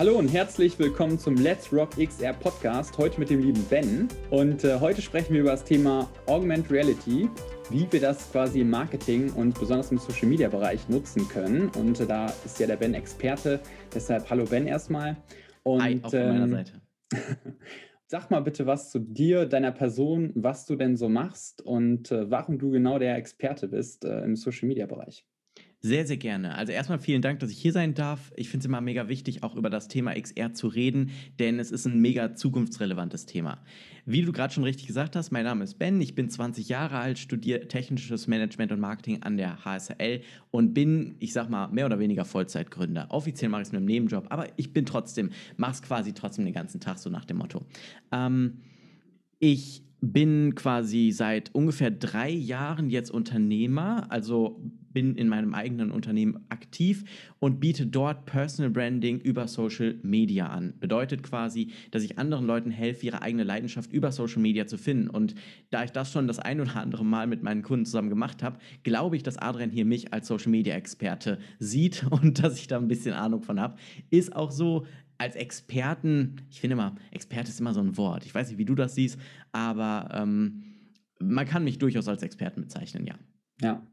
Hallo und herzlich willkommen zum Let's Rock XR Podcast. Heute mit dem lieben Ben. Und äh, heute sprechen wir über das Thema Augmented Reality, wie wir das quasi im Marketing und besonders im Social Media Bereich nutzen können. Und äh, da ist ja der Ben Experte. Deshalb hallo Ben erstmal. Und, Hi, auch von meiner ähm, Seite. Sag mal bitte was zu dir, deiner Person, was du denn so machst und äh, warum du genau der Experte bist äh, im Social Media Bereich. Sehr, sehr gerne. Also erstmal vielen Dank, dass ich hier sein darf. Ich finde es immer mega wichtig, auch über das Thema XR zu reden, denn es ist ein mega zukunftsrelevantes Thema. Wie du gerade schon richtig gesagt hast, mein Name ist Ben, ich bin 20 Jahre alt, studiere technisches Management und Marketing an der HSL und bin, ich sag mal, mehr oder weniger Vollzeitgründer. Offiziell mache ich es mit einem Nebenjob, aber ich bin trotzdem, mache es quasi trotzdem den ganzen Tag, so nach dem Motto. Ähm, ich bin quasi seit ungefähr drei Jahren jetzt Unternehmer, also bin in meinem eigenen Unternehmen aktiv und biete dort Personal Branding über Social Media an. Bedeutet quasi, dass ich anderen Leuten helfe, ihre eigene Leidenschaft über Social Media zu finden. Und da ich das schon das ein oder andere Mal mit meinen Kunden zusammen gemacht habe, glaube ich, dass Adrian hier mich als Social Media Experte sieht und dass ich da ein bisschen Ahnung von habe. Ist auch so, als Experten, ich finde immer, Experte ist immer so ein Wort. Ich weiß nicht, wie du das siehst, aber ähm, man kann mich durchaus als Experten bezeichnen, ja. Ja.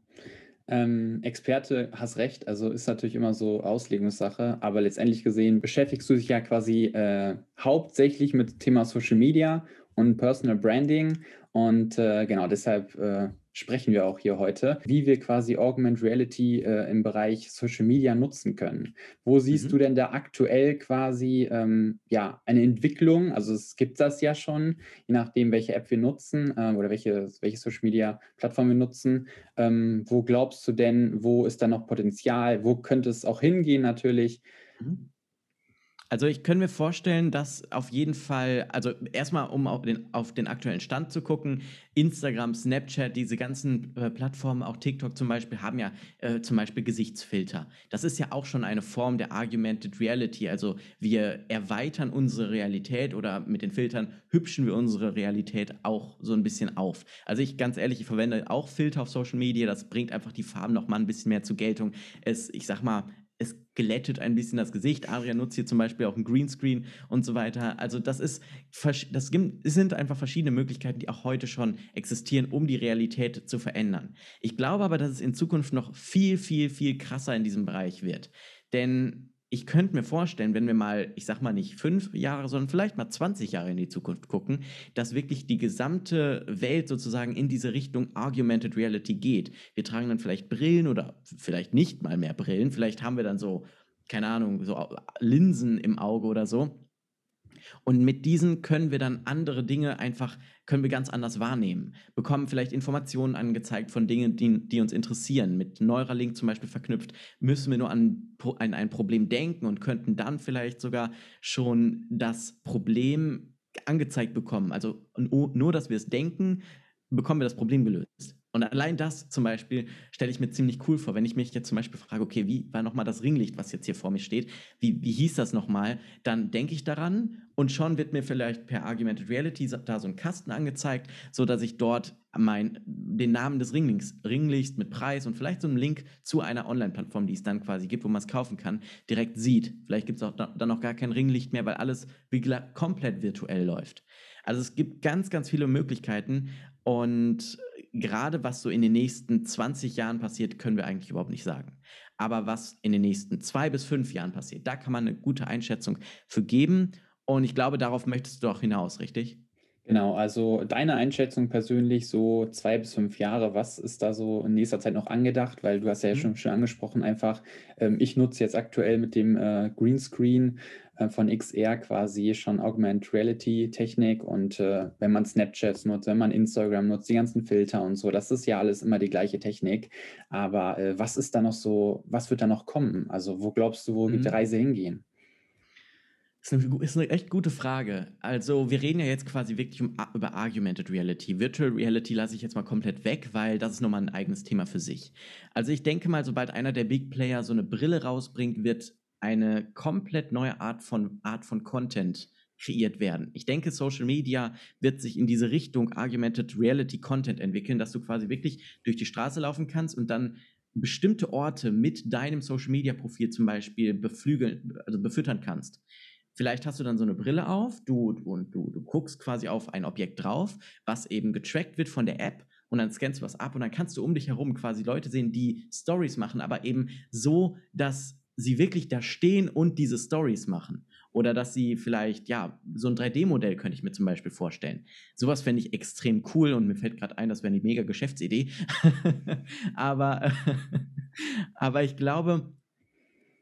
Ähm, Experte, hast recht, also ist natürlich immer so Auslegungssache, aber letztendlich gesehen beschäftigst du dich ja quasi äh, hauptsächlich mit Thema Social Media und Personal Branding und äh, genau deshalb äh, sprechen wir auch hier heute, wie wir quasi Augmented Reality äh, im Bereich Social Media nutzen können. Wo siehst mhm. du denn da aktuell quasi ähm, ja, eine Entwicklung? Also es gibt das ja schon, je nachdem, welche App wir nutzen äh, oder welche, welche Social Media Plattform wir nutzen. Ähm, wo glaubst du denn, wo ist da noch Potenzial? Wo könnte es auch hingehen natürlich? Mhm. Also ich könnte mir vorstellen, dass auf jeden Fall, also erstmal, um auf den, auf den aktuellen Stand zu gucken, Instagram, Snapchat, diese ganzen äh, Plattformen, auch TikTok zum Beispiel, haben ja äh, zum Beispiel Gesichtsfilter. Das ist ja auch schon eine Form der Argumented Reality. Also wir erweitern unsere Realität oder mit den Filtern hübschen wir unsere Realität auch so ein bisschen auf. Also ich ganz ehrlich, ich verwende auch Filter auf Social Media. Das bringt einfach die Farben noch mal ein bisschen mehr zur Geltung. Es, ich sag mal, es glättet ein bisschen das Gesicht. Adrian nutzt hier zum Beispiel auch ein Greenscreen und so weiter. Also das ist, das sind einfach verschiedene Möglichkeiten, die auch heute schon existieren, um die Realität zu verändern. Ich glaube aber, dass es in Zukunft noch viel, viel, viel krasser in diesem Bereich wird. Denn ich könnte mir vorstellen, wenn wir mal, ich sag mal nicht fünf Jahre, sondern vielleicht mal 20 Jahre in die Zukunft gucken, dass wirklich die gesamte Welt sozusagen in diese Richtung Augmented Reality geht. Wir tragen dann vielleicht Brillen oder vielleicht nicht mal mehr Brillen. Vielleicht haben wir dann so, keine Ahnung, so Linsen im Auge oder so. Und mit diesen können wir dann andere Dinge einfach, können wir ganz anders wahrnehmen. Bekommen vielleicht Informationen angezeigt von Dingen, die, die uns interessieren. Mit Neuralink zum Beispiel verknüpft, müssen wir nur an ein, ein Problem denken und könnten dann vielleicht sogar schon das Problem angezeigt bekommen. Also nur, dass wir es denken, bekommen wir das Problem gelöst. Und allein das zum Beispiel stelle ich mir ziemlich cool vor, wenn ich mich jetzt zum Beispiel frage, okay, wie war nochmal das Ringlicht, was jetzt hier vor mir steht? Wie, wie hieß das nochmal? Dann denke ich daran und schon wird mir vielleicht per Argumented Reality da so ein Kasten angezeigt, sodass ich dort mein, den Namen des Ringlichts, Ringlichts mit Preis und vielleicht so einen Link zu einer Online-Plattform, die es dann quasi gibt, wo man es kaufen kann, direkt sieht. Vielleicht gibt es auch dann noch gar kein Ringlicht mehr, weil alles wie komplett virtuell läuft. Also es gibt ganz, ganz viele Möglichkeiten und gerade was so in den nächsten 20 Jahren passiert, können wir eigentlich überhaupt nicht sagen. Aber was in den nächsten zwei bis fünf Jahren passiert, da kann man eine gute Einschätzung für geben. Und ich glaube, darauf möchtest du auch hinaus, richtig? Genau, also deine Einschätzung persönlich, so zwei bis fünf Jahre, was ist da so in nächster Zeit noch angedacht? Weil du hast ja mhm. schon, schon angesprochen, einfach, ähm, ich nutze jetzt aktuell mit dem äh, Greenscreen äh, von XR quasi schon Augmented Reality Technik und äh, wenn man Snapchat nutzt, wenn man Instagram nutzt, die ganzen Filter und so, das ist ja alles immer die gleiche Technik. Aber äh, was ist da noch so, was wird da noch kommen? Also wo glaubst du, wo mhm. wird die Reise hingehen? Das ist eine, ist eine echt gute Frage. Also, wir reden ja jetzt quasi wirklich um, über Argumented Reality. Virtual Reality lasse ich jetzt mal komplett weg, weil das ist nochmal ein eigenes Thema für sich. Also, ich denke mal, sobald einer der Big Player so eine Brille rausbringt, wird eine komplett neue Art von, Art von Content kreiert werden. Ich denke, Social Media wird sich in diese Richtung Argumented Reality Content entwickeln, dass du quasi wirklich durch die Straße laufen kannst und dann bestimmte Orte mit deinem Social Media Profil zum Beispiel beflügeln, also befüttern kannst. Vielleicht hast du dann so eine Brille auf, du, und du, du guckst quasi auf ein Objekt drauf, was eben getrackt wird von der App und dann scannst du was ab und dann kannst du um dich herum quasi Leute sehen, die Stories machen, aber eben so, dass sie wirklich da stehen und diese Stories machen. Oder dass sie vielleicht, ja, so ein 3D-Modell könnte ich mir zum Beispiel vorstellen. Sowas fände ich extrem cool und mir fällt gerade ein, das wäre eine mega Geschäftsidee. aber, aber ich glaube,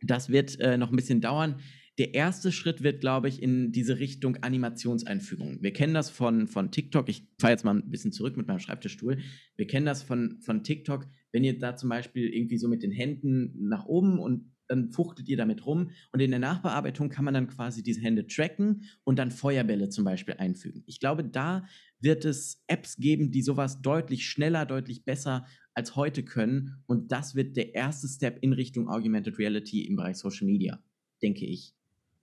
das wird äh, noch ein bisschen dauern. Der erste Schritt wird, glaube ich, in diese Richtung Animationseinfügung. Wir kennen das von, von TikTok. Ich fahre jetzt mal ein bisschen zurück mit meinem Schreibtischstuhl. Wir kennen das von, von TikTok, wenn ihr da zum Beispiel irgendwie so mit den Händen nach oben und dann fuchtelt ihr damit rum und in der Nachbearbeitung kann man dann quasi diese Hände tracken und dann Feuerbälle zum Beispiel einfügen. Ich glaube, da wird es Apps geben, die sowas deutlich schneller, deutlich besser als heute können und das wird der erste Step in Richtung Augmented Reality im Bereich Social Media, denke ich.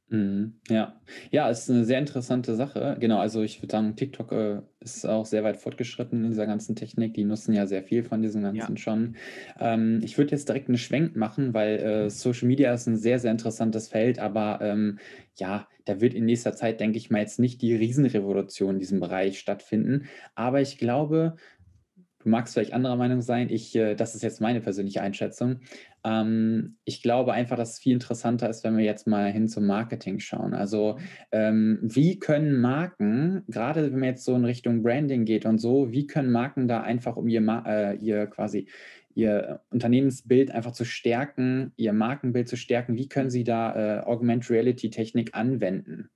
Mhm, ja. Ja, ist eine sehr interessante Sache. Genau, also ich würde sagen, TikTok, äh, ist auch sehr weit fortgeschritten in dieser ganzen Technik. Die nutzen ja sehr viel von diesem Ja. Ganzen schon. Ähm, ich würde jetzt direkt einen Schwenk machen, weil, äh, Social Media ist ein sehr, sehr interessantes Feld, aber, ähm, ja, da wird in nächster Zeit, denke ich mal, jetzt nicht die Riesenrevolution in diesem Bereich stattfinden. Aber ich glaube Du magst vielleicht anderer Meinung sein. Ich, äh, das ist jetzt meine persönliche Einschätzung. Ähm, ich glaube einfach, dass es viel interessanter ist, wenn wir jetzt mal hin zum Marketing schauen. Also ähm, wie können Marken, gerade wenn man jetzt so in Richtung Branding geht und so, wie können Marken da einfach um ihr, äh, ihr quasi ihr Unternehmensbild einfach zu stärken, ihr Markenbild zu stärken, wie können sie da äh, Augmented Reality Technik anwenden?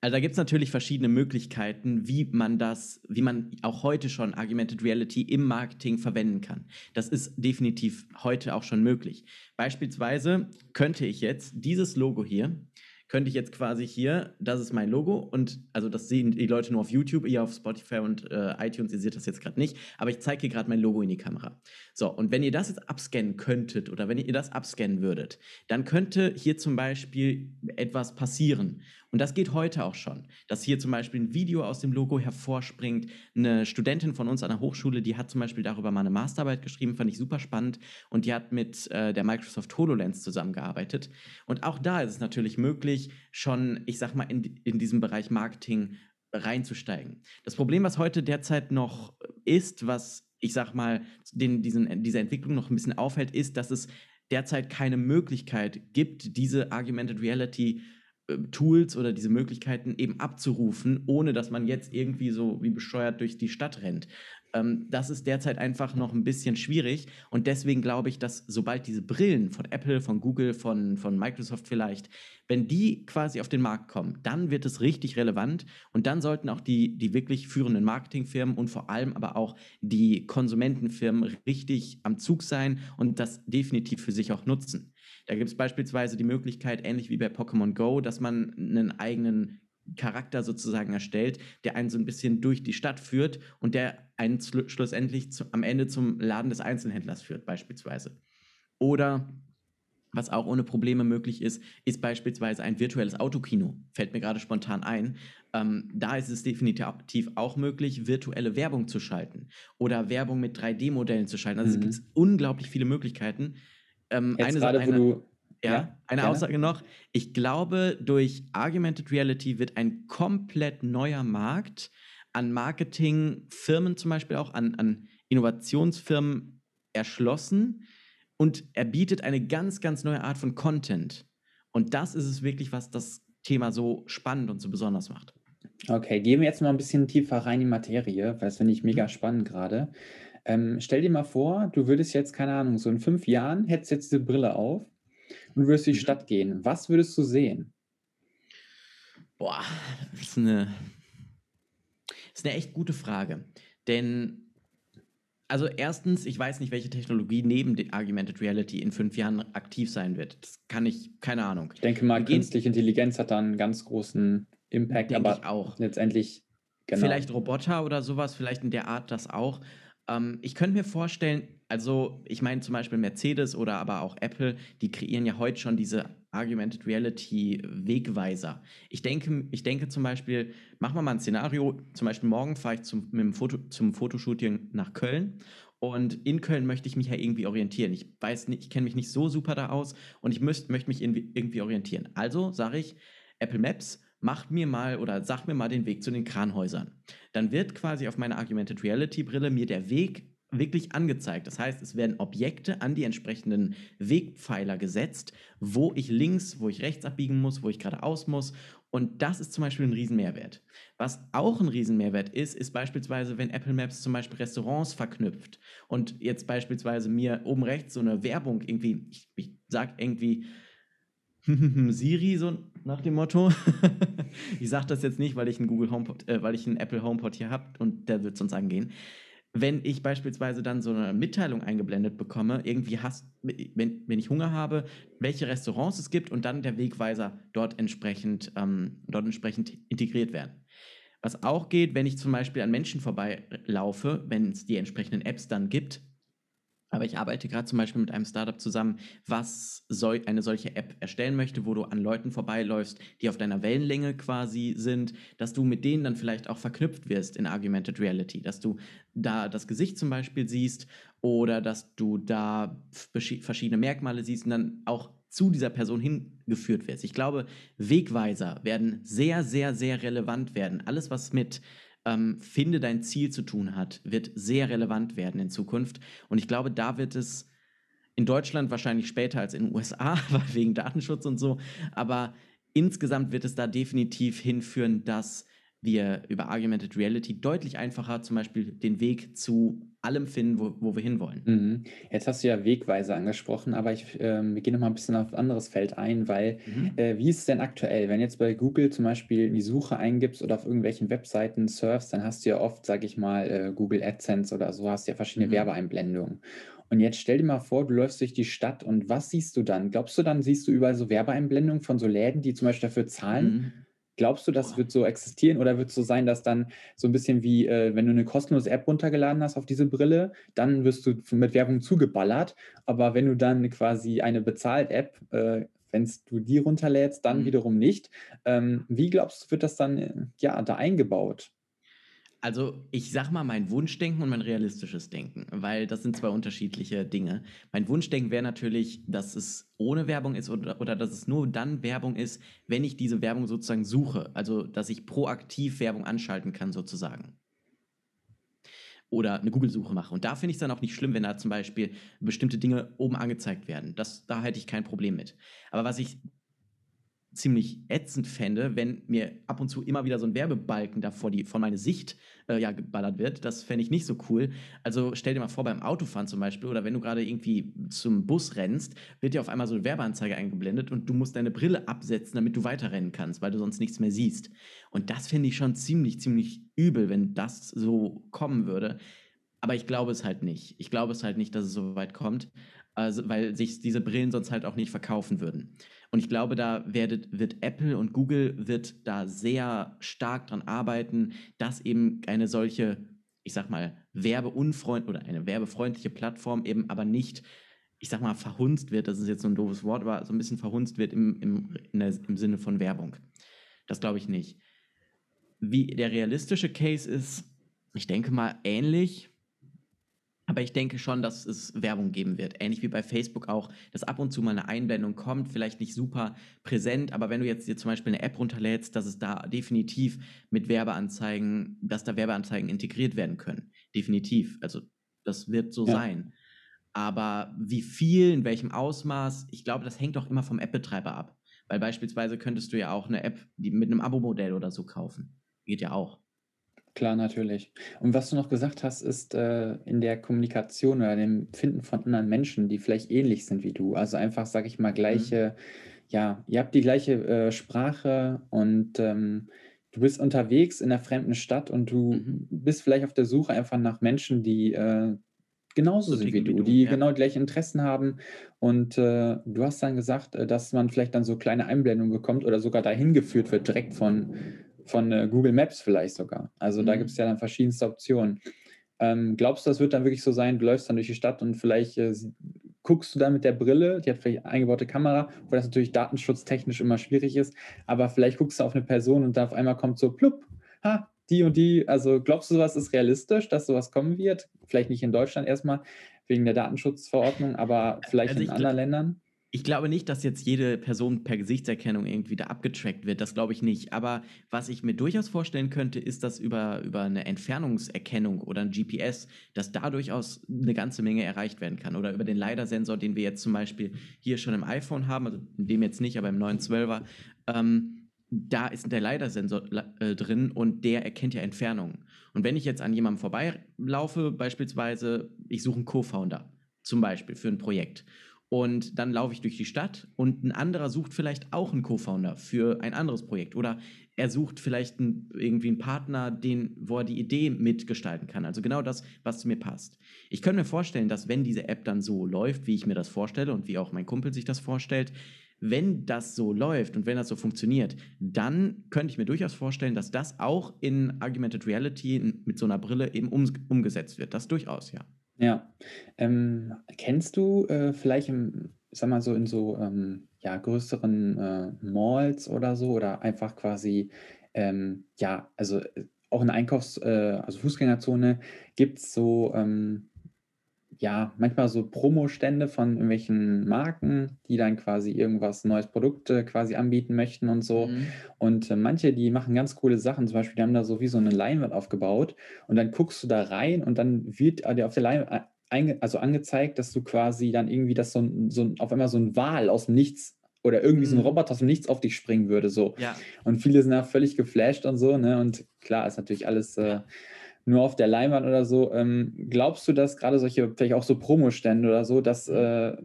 Also da gibt es natürlich verschiedene Möglichkeiten, wie man das, wie man auch heute schon Augmented Reality im Marketing verwenden kann. Das ist definitiv heute auch schon möglich. Beispielsweise könnte ich jetzt dieses Logo hier könnte ich jetzt quasi hier, das ist mein Logo und also das sehen die Leute nur auf YouTube, ihr auf Spotify und äh, iTunes, ihr seht das jetzt gerade nicht, aber ich zeige hier gerade mein Logo in die Kamera. So, und wenn ihr das jetzt abscannen könntet oder wenn ihr das abscannen würdet, dann könnte hier zum Beispiel etwas passieren. Und das geht heute auch schon, dass hier zum Beispiel ein Video aus dem Logo hervorspringt. Eine Studentin von uns an der Hochschule, die hat zum Beispiel darüber mal eine Masterarbeit geschrieben, fand ich super spannend. Und die hat mit äh, der Microsoft HoloLens zusammengearbeitet. Und auch da ist es natürlich möglich, schon, ich sag mal, in, in diesem Bereich Marketing reinzusteigen. Das Problem, was heute derzeit noch ist, was ich sag mal, den, diesen, diese Entwicklung noch ein bisschen aufhält, ist, dass es derzeit keine Möglichkeit gibt, diese Augmented Reality äh, Tools oder diese Möglichkeiten eben abzurufen, ohne dass man jetzt irgendwie so wie bescheuert durch die Stadt rennt. Ähm, das ist derzeit einfach noch ein bisschen schwierig und deswegen glaube ich, dass sobald diese Brillen von Apple, von Google, von, von Microsoft vielleicht, wenn die quasi auf den Markt kommen, dann wird es richtig relevant und dann sollten auch die, die wirklich führenden Marketingfirmen und vor allem aber auch die Konsumentenfirmen richtig am Zug sein und das definitiv für sich auch nutzen. Da gibt es beispielsweise die Möglichkeit, ähnlich wie bei Pokémon Go, dass man einen eigenen Charakter sozusagen erstellt, der einen so ein bisschen durch die Stadt führt und der einen schlussendlich zu, am Ende zum Laden des Einzelhändlers führt, beispielsweise. Oder was auch ohne Probleme möglich ist, ist beispielsweise ein virtuelles Autokino. Fällt mir gerade spontan ein. Ähm, da ist es definitiv auch möglich, virtuelle Werbung zu schalten oder Werbung mit 3D-Modellen zu schalten. Also mhm. es gibt unglaublich viele Möglichkeiten. Ähm, Jetzt eine, gerade, eine, wo du ja, ja eine gerne. Aussage noch. Ich glaube, durch Augmented Reality wird ein komplett neuer Markt an Marketingfirmen zum Beispiel auch, an, an Innovationsfirmen erschlossen und er bietet eine ganz, ganz neue Art von Content. Und das ist es wirklich, was das Thema so spannend und so besonders macht. Okay, gehen wir jetzt mal ein bisschen tiefer rein in die Materie, weil das finde ich mega mhm. spannend gerade. Ähm, stell dir mal vor, du würdest jetzt, keine Ahnung, so in fünf Jahren hättest jetzt diese Brille auf und würdest durch die mhm. Stadt gehen. Was würdest du sehen? Boah, das ist eine, das ist eine echt gute Frage. Denn, also erstens, ich weiß nicht, welche Technologie neben der Augmented Reality in fünf Jahren aktiv sein wird. Das kann ich, keine Ahnung. Ich denke mal, künstliche Intelligenz hat da einen ganz großen Impact, aber auch. letztendlich, genau. Vielleicht Roboter oder sowas, vielleicht in der Art das auch. Ähm, ich könnte mir vorstellen, also ich meine zum Beispiel Mercedes oder aber auch Apple, die kreieren ja heute schon diese Augmented Reality Wegweiser. Ich denke, ich denke zum Beispiel, machen wir mal ein Szenario, zum Beispiel morgen fahre ich zum, mit dem Foto, zum Fotoshooting nach Köln Und in Köln möchte ich mich ja irgendwie orientieren. Ich weiß nicht, ich kenne mich nicht so super da aus und ich möchte mich irgendwie orientieren. Also sage ich, Apple Maps, macht mir mal oder sagt mir mal den Weg zu den Kranhäusern. Dann wird quasi auf meiner Augmented Reality Brille mir der Weg wirklich angezeigt. Das heißt, es werden Objekte an die entsprechenden Wegpfeiler gesetzt, wo ich links, wo ich rechts abbiegen muss, wo ich geradeaus muss. Und das ist zum Beispiel ein Riesenmehrwert. Was auch ein Riesenmehrwert ist, ist beispielsweise, wenn Apple Maps zum Beispiel Restaurants verknüpft und jetzt beispielsweise mir oben rechts so eine Werbung irgendwie, ich, ich sag irgendwie Siri, so nach dem Motto. ich sage das jetzt nicht, weil ich einen Google HomePod, äh, weil ich einen Apple HomePod hier habe und der wird sonst angehen wenn ich beispielsweise dann so eine Mitteilung eingeblendet bekomme, irgendwie hast, wenn, wenn ich Hunger habe, welche Restaurants es gibt und dann der Wegweiser dort entsprechend, ähm, dort entsprechend integriert werden. Was auch geht, wenn ich zum Beispiel an Menschen vorbeilaufe, wenn es die entsprechenden Apps dann gibt, aber ich arbeite gerade zum Beispiel mit einem Startup zusammen, was so eine solche App erstellen möchte, wo du an Leuten vorbeiläufst, die auf deiner Wellenlänge quasi sind, dass du mit denen dann vielleicht auch verknüpft wirst in Augmented Reality, dass du da das Gesicht zum Beispiel siehst oder dass du da verschiedene Merkmale siehst und dann auch zu dieser Person hingeführt wirst. Ich glaube, Wegweiser werden sehr, sehr, sehr relevant werden. Alles, was mit ähm, Finde dein Ziel zu tun hat, wird sehr relevant werden in Zukunft. Und ich glaube, da wird es in Deutschland wahrscheinlich später als in den USA, wegen Datenschutz und so. Aber insgesamt wird es da definitiv hinführen, dass wir über Augmented Reality deutlich einfacher zum Beispiel den Weg zu allem finden, wo, wo wir hinwollen. Mhm. Jetzt hast du ja Wegweise angesprochen, aber ich, äh, wir gehen noch mal ein bisschen auf ein anderes Feld ein, weil mhm. äh, wie ist es denn aktuell, wenn jetzt bei Google zum Beispiel die Suche eingibst oder auf irgendwelchen Webseiten surfst, dann hast du ja oft, sage ich mal, äh, Google AdSense oder so, hast ja verschiedene mhm. Werbeeinblendungen. Und jetzt stell dir mal vor, du läufst durch die Stadt und was siehst du dann? Glaubst du, dann siehst du überall so Werbeeinblendungen von so Läden, die zum Beispiel dafür zahlen? Glaubst du, das wird so existieren oder wird es so sein, dass dann so ein bisschen wie, äh, wenn du eine kostenlose App runtergeladen hast auf diese Brille, dann wirst du mit Werbung zugeballert. Aber wenn du dann quasi eine Bezahlt-App, äh, wenn du die runterlädst, dann mhm. wiederum nicht. Ähm, wie glaubst du, wird das dann äh, ja, da eingebaut? Also, ich sag mal mein Wunschdenken und mein realistisches Denken, weil das sind zwei unterschiedliche Dinge. Mein Wunschdenken wäre natürlich, dass es ohne Werbung ist oder, oder dass es nur dann Werbung ist, wenn ich diese Werbung sozusagen suche. Also, dass ich proaktiv Werbung anschalten kann, sozusagen. Oder eine Google-Suche mache. Und da finde ich es dann auch nicht schlimm, wenn da zum Beispiel bestimmte Dinge oben angezeigt werden. Das, da hätte ich kein Problem mit. Aber was ich ziemlich ätzend fände, wenn mir ab und zu immer wieder so ein Werbebalken da vor, die, vor meine Sicht äh, ja, geballert wird. Das fände ich nicht so cool. Also stell dir mal vor, beim Autofahren zum Beispiel oder wenn du gerade irgendwie zum Bus rennst, wird dir auf einmal so eine Werbeanzeige eingeblendet und du musst deine Brille absetzen, damit du weiterrennen kannst, weil du sonst nichts mehr siehst. Und das finde ich schon ziemlich, ziemlich übel, wenn das so kommen würde. Aber ich glaube es halt nicht. Ich glaube es halt nicht, dass es so weit kommt, also, weil sich diese Brillen sonst halt auch nicht verkaufen würden. Und ich glaube, da werdet, wird Apple und Google wird da sehr stark dran arbeiten, dass eben eine solche, ich sag mal, werbeunfreund oder eine werbefreundliche Plattform eben aber nicht, ich sag mal, verhunzt wird. Das ist jetzt so ein doofes Wort, aber so ein bisschen verhunzt wird im, im, der, im Sinne von Werbung. Das glaube ich nicht. Wie der realistische Case ist, ich denke mal ähnlich. Aber ich denke schon, dass es Werbung geben wird. Ähnlich wie bei Facebook auch, dass ab und zu mal eine Einblendung kommt, vielleicht nicht super präsent, aber wenn du jetzt dir zum Beispiel eine App runterlädst, dass es da definitiv mit Werbeanzeigen, dass da Werbeanzeigen integriert werden können. Definitiv. Also das wird so ja. sein. Aber wie viel, in welchem Ausmaß, ich glaube, das hängt doch immer vom App-Betreiber ab. Weil beispielsweise könntest du ja auch eine App die mit einem Abo-Modell oder so kaufen. Geht ja auch. Klar, natürlich. Und was du noch gesagt hast, ist äh, in der Kommunikation oder dem Finden von anderen Menschen, die vielleicht ähnlich sind wie du. Also einfach, sag ich mal, Mhm. gleiche, ja, ihr habt die gleiche äh, Sprache und ähm, du bist unterwegs in einer fremden Stadt und du Mhm. bist vielleicht auf der Suche einfach nach Menschen, die äh, genauso So sind wie du, die ja. genau die gleichen Interessen haben. Und äh, du hast dann gesagt, äh, dass man vielleicht dann so kleine Einblendungen bekommt oder sogar dahin geführt wird, direkt von von äh, Google Maps vielleicht sogar. Also mhm. da gibt es ja dann verschiedenste Optionen. Ähm, glaubst du, das wird dann wirklich so sein, du läufst dann durch die Stadt und vielleicht äh, guckst du dann mit der Brille, die hat vielleicht eingebaute Kamera, wo das natürlich datenschutztechnisch immer schwierig ist, aber vielleicht guckst du auf eine Person und da auf einmal kommt so, plupp, ha, die und die, also glaubst du, sowas ist realistisch, dass sowas kommen wird? Vielleicht nicht in Deutschland erstmal wegen der Datenschutzverordnung, aber vielleicht also in anderen Ländern? Ich glaube nicht, dass jetzt jede Person per Gesichtserkennung irgendwie da abgetrackt wird. Das glaube ich nicht. Aber was ich mir durchaus vorstellen könnte, ist, dass über, über eine Entfernungserkennung oder ein GPS, dass da durchaus eine ganze Menge erreicht werden kann. Oder über den LiDAR-Sensor, den wir jetzt zum Beispiel hier schon im iPhone haben, also in dem jetzt nicht, aber im neuen 12er. Ähm, da ist der LiDAR-Sensor äh, drin und der erkennt ja Entfernungen. Und wenn ich jetzt an jemandem vorbeilaufe, beispielsweise, ich suche einen Co-Founder, zum Beispiel für ein Projekt und dann laufe ich durch die Stadt und ein anderer sucht vielleicht auch einen Co-Founder für ein anderes Projekt. Oder er sucht vielleicht einen, irgendwie einen Partner, den, wo er die Idee mitgestalten kann. Also genau das, was zu mir passt. Ich könnte mir vorstellen, dass wenn diese App dann so läuft, wie ich mir das vorstelle und wie auch mein Kumpel sich das vorstellt, wenn das so läuft und wenn das so funktioniert, dann könnte ich mir durchaus vorstellen, dass das auch in Argumented Reality mit so einer Brille eben um, umgesetzt wird. Das durchaus, ja. Ja. Ähm, kennst du äh, vielleicht im, sag mal so in so ähm, ja, größeren äh, Malls oder so oder einfach quasi, ähm, ja, also äh, auch in der Einkaufs-, äh, also Fußgängerzone gibt es so ähm, ja, manchmal so Promostände von irgendwelchen Marken, die dann quasi irgendwas neues Produkt äh, quasi anbieten möchten und so. Mhm. Und äh, manche, die machen ganz coole Sachen. Zum Beispiel, die haben da so wie so eine Leinwand aufgebaut und dann guckst du da rein und dann wird dir auf der Leinwand äh, also angezeigt, dass du quasi dann irgendwie das so, so auf einmal so ein Wal aus dem Nichts oder irgendwie so ein mhm. Roboter aus dem Nichts auf dich springen würde. So. Ja. Und viele sind da völlig geflasht und so, ne? Und klar, ist natürlich alles. Äh, nur auf der Leinwand oder so. Ähm, glaubst du, dass gerade solche, vielleicht auch so Promostände oder so, dass äh,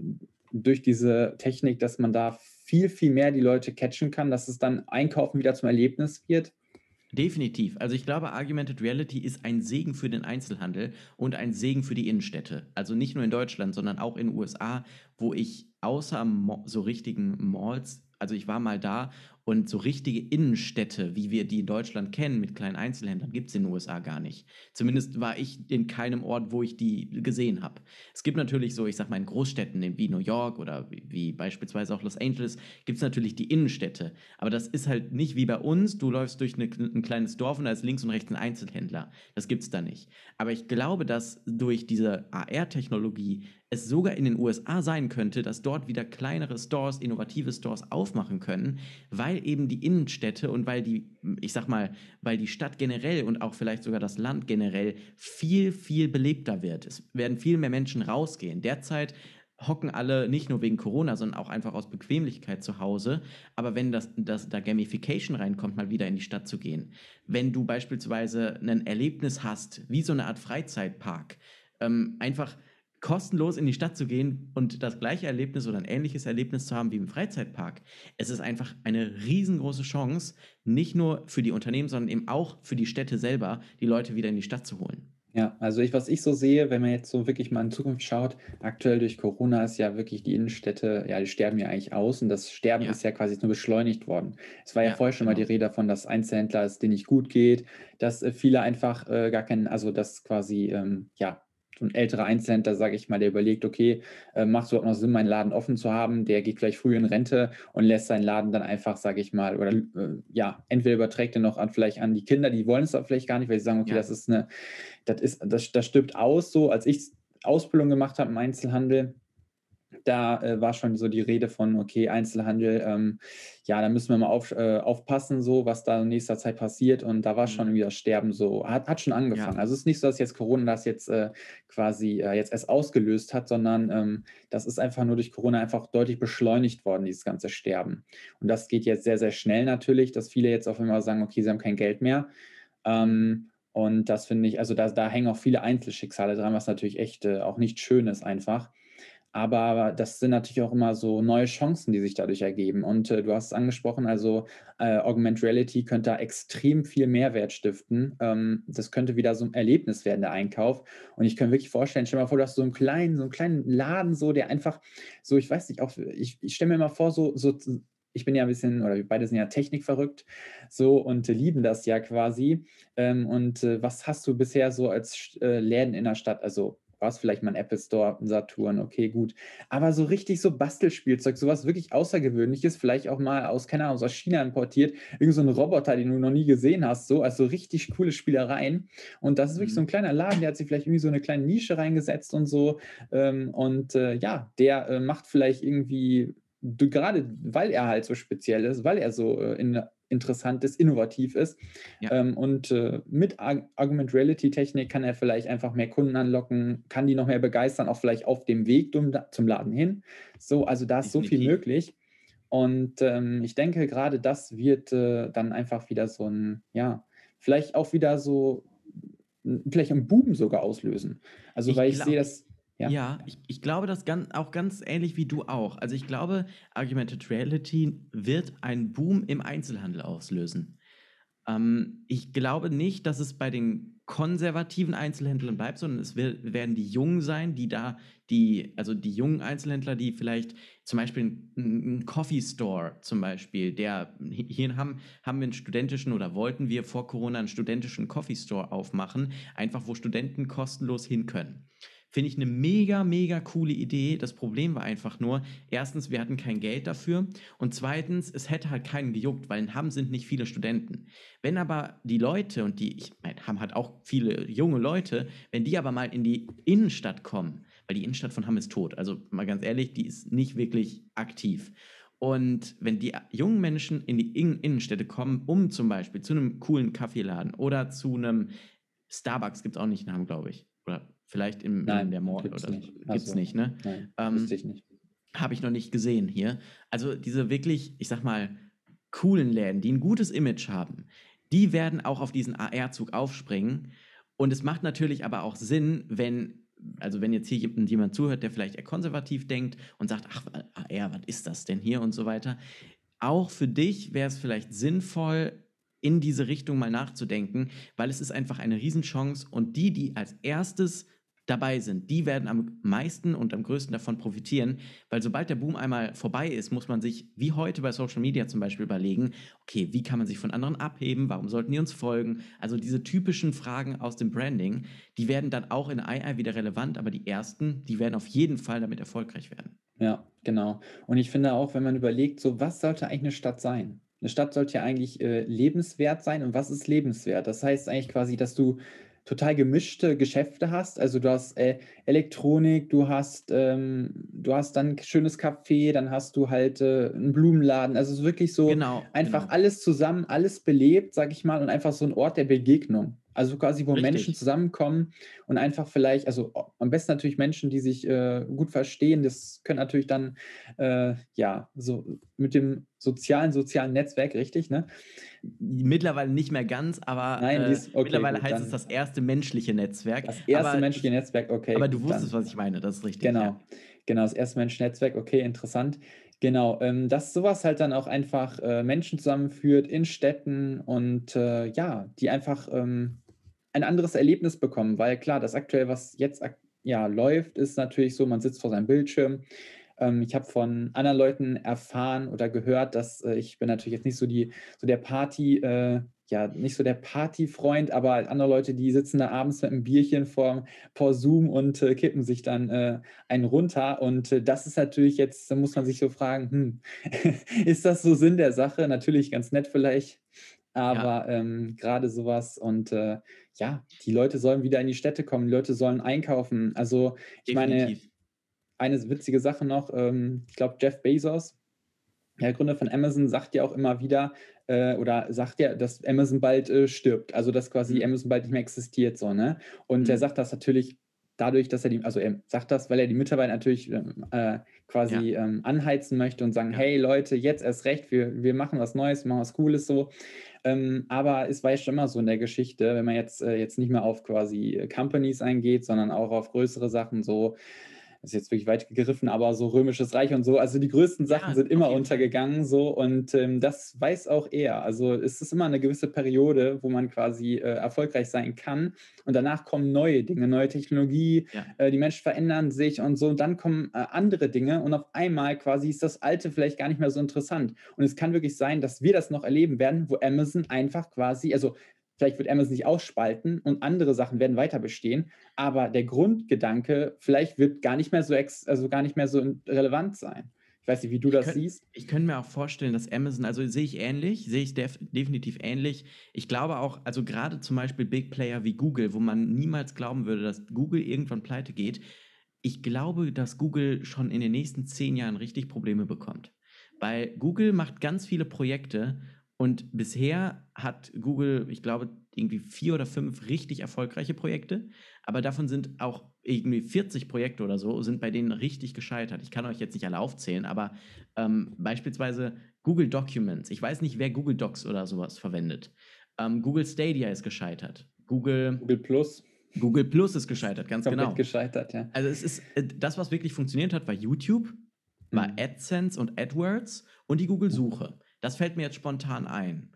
durch diese Technik, dass man da viel, viel mehr die Leute catchen kann, dass es dann Einkaufen wieder zum Erlebnis wird? Definitiv. Also ich glaube, Argumented Reality ist ein Segen für den Einzelhandel und ein Segen für die Innenstädte. Also nicht nur in Deutschland, sondern auch in den USA, wo ich außer so richtigen Malls, also ich war mal da und so richtige Innenstädte, wie wir die in Deutschland kennen, mit kleinen Einzelhändlern, gibt es in den USA gar nicht. Zumindest war ich in keinem Ort, wo ich die gesehen habe. Es gibt natürlich so, ich sag mal, in Großstädten wie New York oder wie, wie beispielsweise auch Los Angeles, gibt es natürlich die Innenstädte. Aber das ist halt nicht wie bei uns, du läufst durch eine, ein kleines Dorf und da ist links und rechts ein Einzelhändler. Das gibt es da nicht. Aber ich glaube, dass durch diese AR-Technologie es sogar in den USA sein könnte, dass dort wieder kleinere Stores, innovative Stores aufmachen können, weil eben die Innenstädte und weil die, ich sag mal, weil die Stadt generell und auch vielleicht sogar das Land generell viel, viel belebter wird. Es werden viel mehr Menschen rausgehen. Derzeit hocken alle nicht nur wegen Corona, sondern auch einfach aus Bequemlichkeit zu Hause. Aber wenn das, das, da Gamification reinkommt, mal wieder in die Stadt zu gehen, wenn du beispielsweise ein Erlebnis hast, wie so eine Art Freizeitpark, ähm, einfach kostenlos in die Stadt zu gehen und das gleiche Erlebnis oder ein ähnliches Erlebnis zu haben wie im Freizeitpark. Es ist einfach eine riesengroße Chance, nicht nur für die Unternehmen, sondern eben auch für die Städte selber, die Leute wieder in die Stadt zu holen. Ja, also ich, was ich so sehe, wenn man jetzt so wirklich mal in Zukunft schaut, aktuell durch Corona ist ja wirklich die Innenstädte, ja, die sterben ja eigentlich aus und das Sterben ja. ist ja quasi nur beschleunigt worden. Es war ja, ja vorher schon genau. mal die Rede davon, dass Einzelhändler es denen nicht gut geht, dass äh, viele einfach äh, gar keinen, also dass quasi, ähm, ja, so ein älterer Einzelhändler, sage ich mal, der überlegt, okay, äh, macht es überhaupt noch Sinn, meinen Laden offen zu haben? Der geht vielleicht früh in Rente und lässt seinen Laden dann einfach, sage ich mal, oder äh, ja, entweder überträgt er noch an vielleicht an die Kinder, die wollen es aber vielleicht gar nicht, weil sie sagen, okay, ja. das ist eine, das ist, das, das stirbt aus so, als ich Ausbildung gemacht habe im Einzelhandel, da äh, war schon so die Rede von, okay, Einzelhandel, ähm, ja, da müssen wir mal auf, äh, aufpassen, so, was da in nächster Zeit passiert. Und da war schon mhm. irgendwie das Sterben so, hat, hat schon angefangen. Ja. Also es ist nicht so, dass jetzt Corona das jetzt äh, quasi äh, jetzt erst ausgelöst hat, sondern ähm, das ist einfach nur durch Corona einfach deutlich beschleunigt worden, dieses ganze Sterben. Und das geht jetzt sehr, sehr schnell natürlich, dass viele jetzt auf einmal sagen, okay, sie haben kein Geld mehr. Ähm, und das finde ich, also da, da hängen auch viele Einzelschicksale dran, was natürlich echt äh, auch nicht schön ist einfach. Aber das sind natürlich auch immer so neue Chancen, die sich dadurch ergeben. Und äh, du hast es angesprochen, also äh, Augmented Reality könnte da extrem viel Mehrwert stiften. Ähm, das könnte wieder so ein Erlebnis werden, der Einkauf. Und ich kann wirklich vorstellen, stell dir mal vor, du hast so einen kleinen, so einen kleinen Laden, so, der einfach so, ich weiß nicht, auch, ich, ich stelle mir mal vor, so, so ich bin ja ein bisschen, oder wir beide sind ja technikverrückt, so und äh, lieben das ja quasi. Ähm, und äh, was hast du bisher so als äh, Läden in der Stadt, also es vielleicht mal ein Apple Store, ein Saturn, okay, gut. Aber so richtig so Bastelspielzeug, sowas wirklich Außergewöhnliches, vielleicht auch mal aus, keine Ahnung, aus China importiert, irgend so ein Roboter, den du noch nie gesehen hast, so, also richtig coole Spielereien. Und das ist wirklich mhm. so ein kleiner Laden, der hat sich vielleicht irgendwie so eine kleine Nische reingesetzt und so. Ähm, und äh, ja, der äh, macht vielleicht irgendwie gerade weil er halt so speziell ist, weil er so äh, in, interessant ist, innovativ ist. Ja. Ähm, und äh, mit Ar Argument Reality Technik kann er vielleicht einfach mehr Kunden anlocken, kann die noch mehr begeistern, auch vielleicht auf dem Weg zum, Laden hin. So, also da ist Definitiv. so viel möglich. Und ähm, ich denke, gerade das wird äh, dann einfach wieder so ein, ja, vielleicht auch wieder so, vielleicht einen Boom sogar auslösen. Also, ich weil ich sehe das ja, ja ich, ich glaube das ganz, auch ganz ähnlich wie du auch. Also ich glaube, Argumented Reality wird einen Boom im Einzelhandel auslösen. Ähm, ich glaube nicht, dass es bei den konservativen Einzelhändlern bleibt, sondern es wird, werden die Jungen sein, die da, die, also die jungen Einzelhändler, die vielleicht zum Beispiel einen Coffee Store zum Beispiel, der hier haben, haben wir einen studentischen oder wollten wir vor Corona einen studentischen Coffee Store aufmachen, einfach wo Studenten kostenlos hin können. Finde ich eine mega, mega coole Idee. Das Problem war einfach nur, erstens, wir hatten kein Geld dafür und zweitens, es hätte halt keinen gejuckt, weil in Hamm sind nicht viele Studenten. Wenn aber die Leute, und die, ich meine, Hamm hat auch viele junge Leute, wenn die aber mal in die Innenstadt kommen, weil die Innenstadt von Hamm ist tot, also mal ganz ehrlich, die ist nicht wirklich aktiv. Und wenn die jungen Menschen in die Innenstädte kommen, um zum Beispiel zu einem coolen Kaffeeladen oder zu einem Starbucks, gibt es auch nicht in Hamm, glaube ich. Oder Vielleicht im, Nein, in der Mall oder nicht. Gibt es also, nicht, ne? Nein, ähm, ich nicht. Habe ich noch nicht gesehen hier. Also diese wirklich, ich sag mal, coolen Läden, die ein gutes Image haben, die werden auch auf diesen AR-Zug aufspringen. Und es macht natürlich aber auch Sinn, wenn, also wenn jetzt hier jemand zuhört, der vielleicht eher konservativ denkt und sagt, ach, AR, was ist das denn hier und so weiter. Auch für dich wäre es vielleicht sinnvoll, in diese Richtung mal nachzudenken, weil es ist einfach eine Riesenchance und die, die als erstes dabei sind, die werden am meisten und am größten davon profitieren, weil sobald der Boom einmal vorbei ist, muss man sich, wie heute bei Social Media zum Beispiel, überlegen, okay, wie kann man sich von anderen abheben, warum sollten die uns folgen? Also diese typischen Fragen aus dem Branding, die werden dann auch in AI wieder relevant, aber die ersten, die werden auf jeden Fall damit erfolgreich werden. Ja, genau. Und ich finde auch, wenn man überlegt, so was sollte eigentlich eine Stadt sein? Eine Stadt sollte ja eigentlich äh, lebenswert sein. Und was ist lebenswert? Das heißt eigentlich quasi, dass du total gemischte Geschäfte hast. Also du hast äh, Elektronik, du hast, ähm, du hast dann ein schönes Café, dann hast du halt äh, einen Blumenladen. Also es ist wirklich so genau, einfach genau. alles zusammen, alles belebt, sag ich mal, und einfach so ein Ort der Begegnung. Also quasi, wo Richtig. Menschen zusammenkommen und einfach vielleicht, also am besten natürlich Menschen, die sich äh, gut verstehen. Das können natürlich dann, äh, ja, so mit dem sozialen, sozialen Netzwerk, richtig, ne? Mittlerweile nicht mehr ganz, aber Nein, äh, ist, okay, mittlerweile gut, heißt es das erste menschliche Netzwerk. Das erste aber, menschliche Netzwerk, okay. Aber du wusstest, dann. was ich meine, das ist richtig. Genau, ja. genau, das erste menschliche Netzwerk, okay, interessant. Genau, ähm, dass sowas halt dann auch einfach äh, Menschen zusammenführt in Städten und äh, ja, die einfach ähm, ein anderes Erlebnis bekommen, weil klar, das aktuell, was jetzt ja, läuft, ist natürlich so, man sitzt vor seinem Bildschirm, ich habe von anderen Leuten erfahren oder gehört, dass äh, ich bin natürlich jetzt nicht so die, so der Party, äh, ja, nicht so der Partyfreund, aber andere Leute, die sitzen da abends mit einem Bierchen vor, vor Zoom und äh, kippen sich dann äh, einen runter. Und äh, das ist natürlich jetzt, da muss man sich so fragen, hm, ist das so Sinn der Sache? Natürlich ganz nett vielleicht, aber ja. ähm, gerade sowas und äh, ja, die Leute sollen wieder in die Städte kommen, die Leute sollen einkaufen. Also ich Definitiv. meine, eine witzige Sache noch, ähm, ich glaube, Jeff Bezos, der Gründer von Amazon, sagt ja auch immer wieder, äh, oder sagt ja, dass Amazon bald äh, stirbt, also dass quasi mhm. Amazon bald nicht mehr existiert, so, ne? Und mhm. er sagt das natürlich dadurch, dass er die, also er sagt das, weil er die Mitarbeiter natürlich ähm, äh, quasi ja. ähm, anheizen möchte und sagen, ja. hey Leute, jetzt erst recht, wir, wir machen was Neues, wir machen was Cooles so. Ähm, aber es war ja schon immer so in der Geschichte, wenn man jetzt, äh, jetzt nicht mehr auf quasi Companies eingeht, sondern auch auf größere Sachen, so das ist jetzt wirklich weit gegriffen, aber so römisches Reich und so, also die größten Sachen ja, sind immer untergegangen so. Und ähm, das weiß auch er. Also es ist immer eine gewisse Periode, wo man quasi äh, erfolgreich sein kann. Und danach kommen neue Dinge, neue Technologie, ja. äh, die Menschen verändern sich und so. Und dann kommen äh, andere Dinge und auf einmal quasi ist das Alte vielleicht gar nicht mehr so interessant. Und es kann wirklich sein, dass wir das noch erleben werden, wo Amazon einfach quasi, also Vielleicht wird Amazon sich ausspalten und andere Sachen werden weiter bestehen, aber der Grundgedanke vielleicht wird gar nicht mehr so ex also gar nicht mehr so relevant sein. Ich weiß nicht, wie du das könnt, siehst. Ich könnte mir auch vorstellen, dass Amazon, also sehe ich ähnlich, sehe ich def definitiv ähnlich. Ich glaube auch, also gerade zum Beispiel Big Player wie Google, wo man niemals glauben würde, dass Google irgendwann pleite geht. Ich glaube, dass Google schon in den nächsten zehn Jahren richtig Probleme bekommt. Weil Google macht ganz viele Projekte und bisher hat Google, ich glaube, irgendwie vier oder fünf richtig erfolgreiche Projekte, aber davon sind auch irgendwie 40 Projekte oder so, sind bei denen richtig gescheitert. Ich kann euch jetzt nicht alle aufzählen, aber ähm, beispielsweise Google Documents. Ich weiß nicht, wer Google Docs oder sowas verwendet. Ähm, Google Stadia ist gescheitert. Google, Google Plus. Google Plus ist gescheitert, ganz Komplett genau. gescheitert, ja. Also es ist äh, das, was wirklich funktioniert hat, war YouTube, war Mhm. AdSense und AdWords und die Google-Suche. Das fällt mir jetzt spontan ein.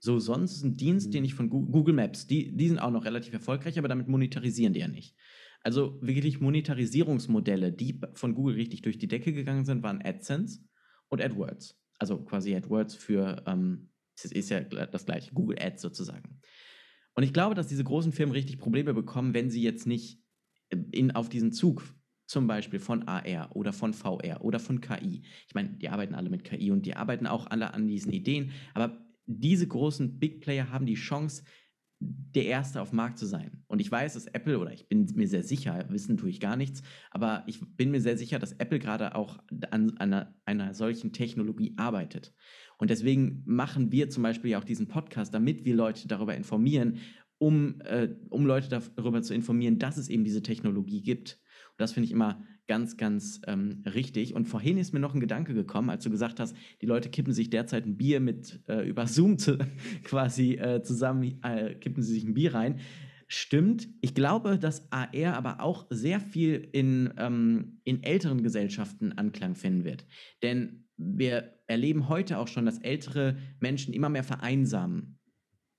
So, sonst ist ein Dienst, Mhm. den ich von Google Maps, die, die sind auch noch relativ erfolgreich, aber damit monetarisieren die ja nicht. Also wirklich Monetarisierungsmodelle, die von Google richtig durch die Decke gegangen sind, waren AdSense und AdWords. Also quasi AdWords für, ähm, das ist ja das gleiche, Google Ads sozusagen. Und ich glaube, dass diese großen Firmen richtig Probleme bekommen, wenn sie jetzt nicht äh, in, auf diesen Zug zum Beispiel von AR oder von VR oder von KI. Ich meine, die arbeiten alle mit KI und die arbeiten auch alle an diesen Ideen, aber diese großen Big Player haben die Chance, der Erste auf dem Markt zu sein. Und ich weiß, dass Apple, oder ich bin mir sehr sicher, wissen tue ich gar nichts, aber ich bin mir sehr sicher, dass Apple gerade auch an einer, einer solchen Technologie arbeitet. Und deswegen machen wir zum Beispiel ja auch diesen Podcast, damit wir Leute darüber informieren, um, äh, um Leute darüber zu informieren, dass es eben diese Technologie gibt. Und das finde ich immer ganz, ganz ähm, richtig. Und vorhin ist mir noch ein Gedanke gekommen, als du gesagt hast, die Leute kippen sich derzeit ein Bier mit äh, über Zoom zu, quasi äh, zusammen, äh, kippen sie sich ein Bier rein. Stimmt. Ich glaube, dass AR aber auch sehr viel in, ähm, in älteren Gesellschaften Anklang finden wird. Denn wir erleben heute auch schon, dass ältere Menschen immer mehr vereinsamen.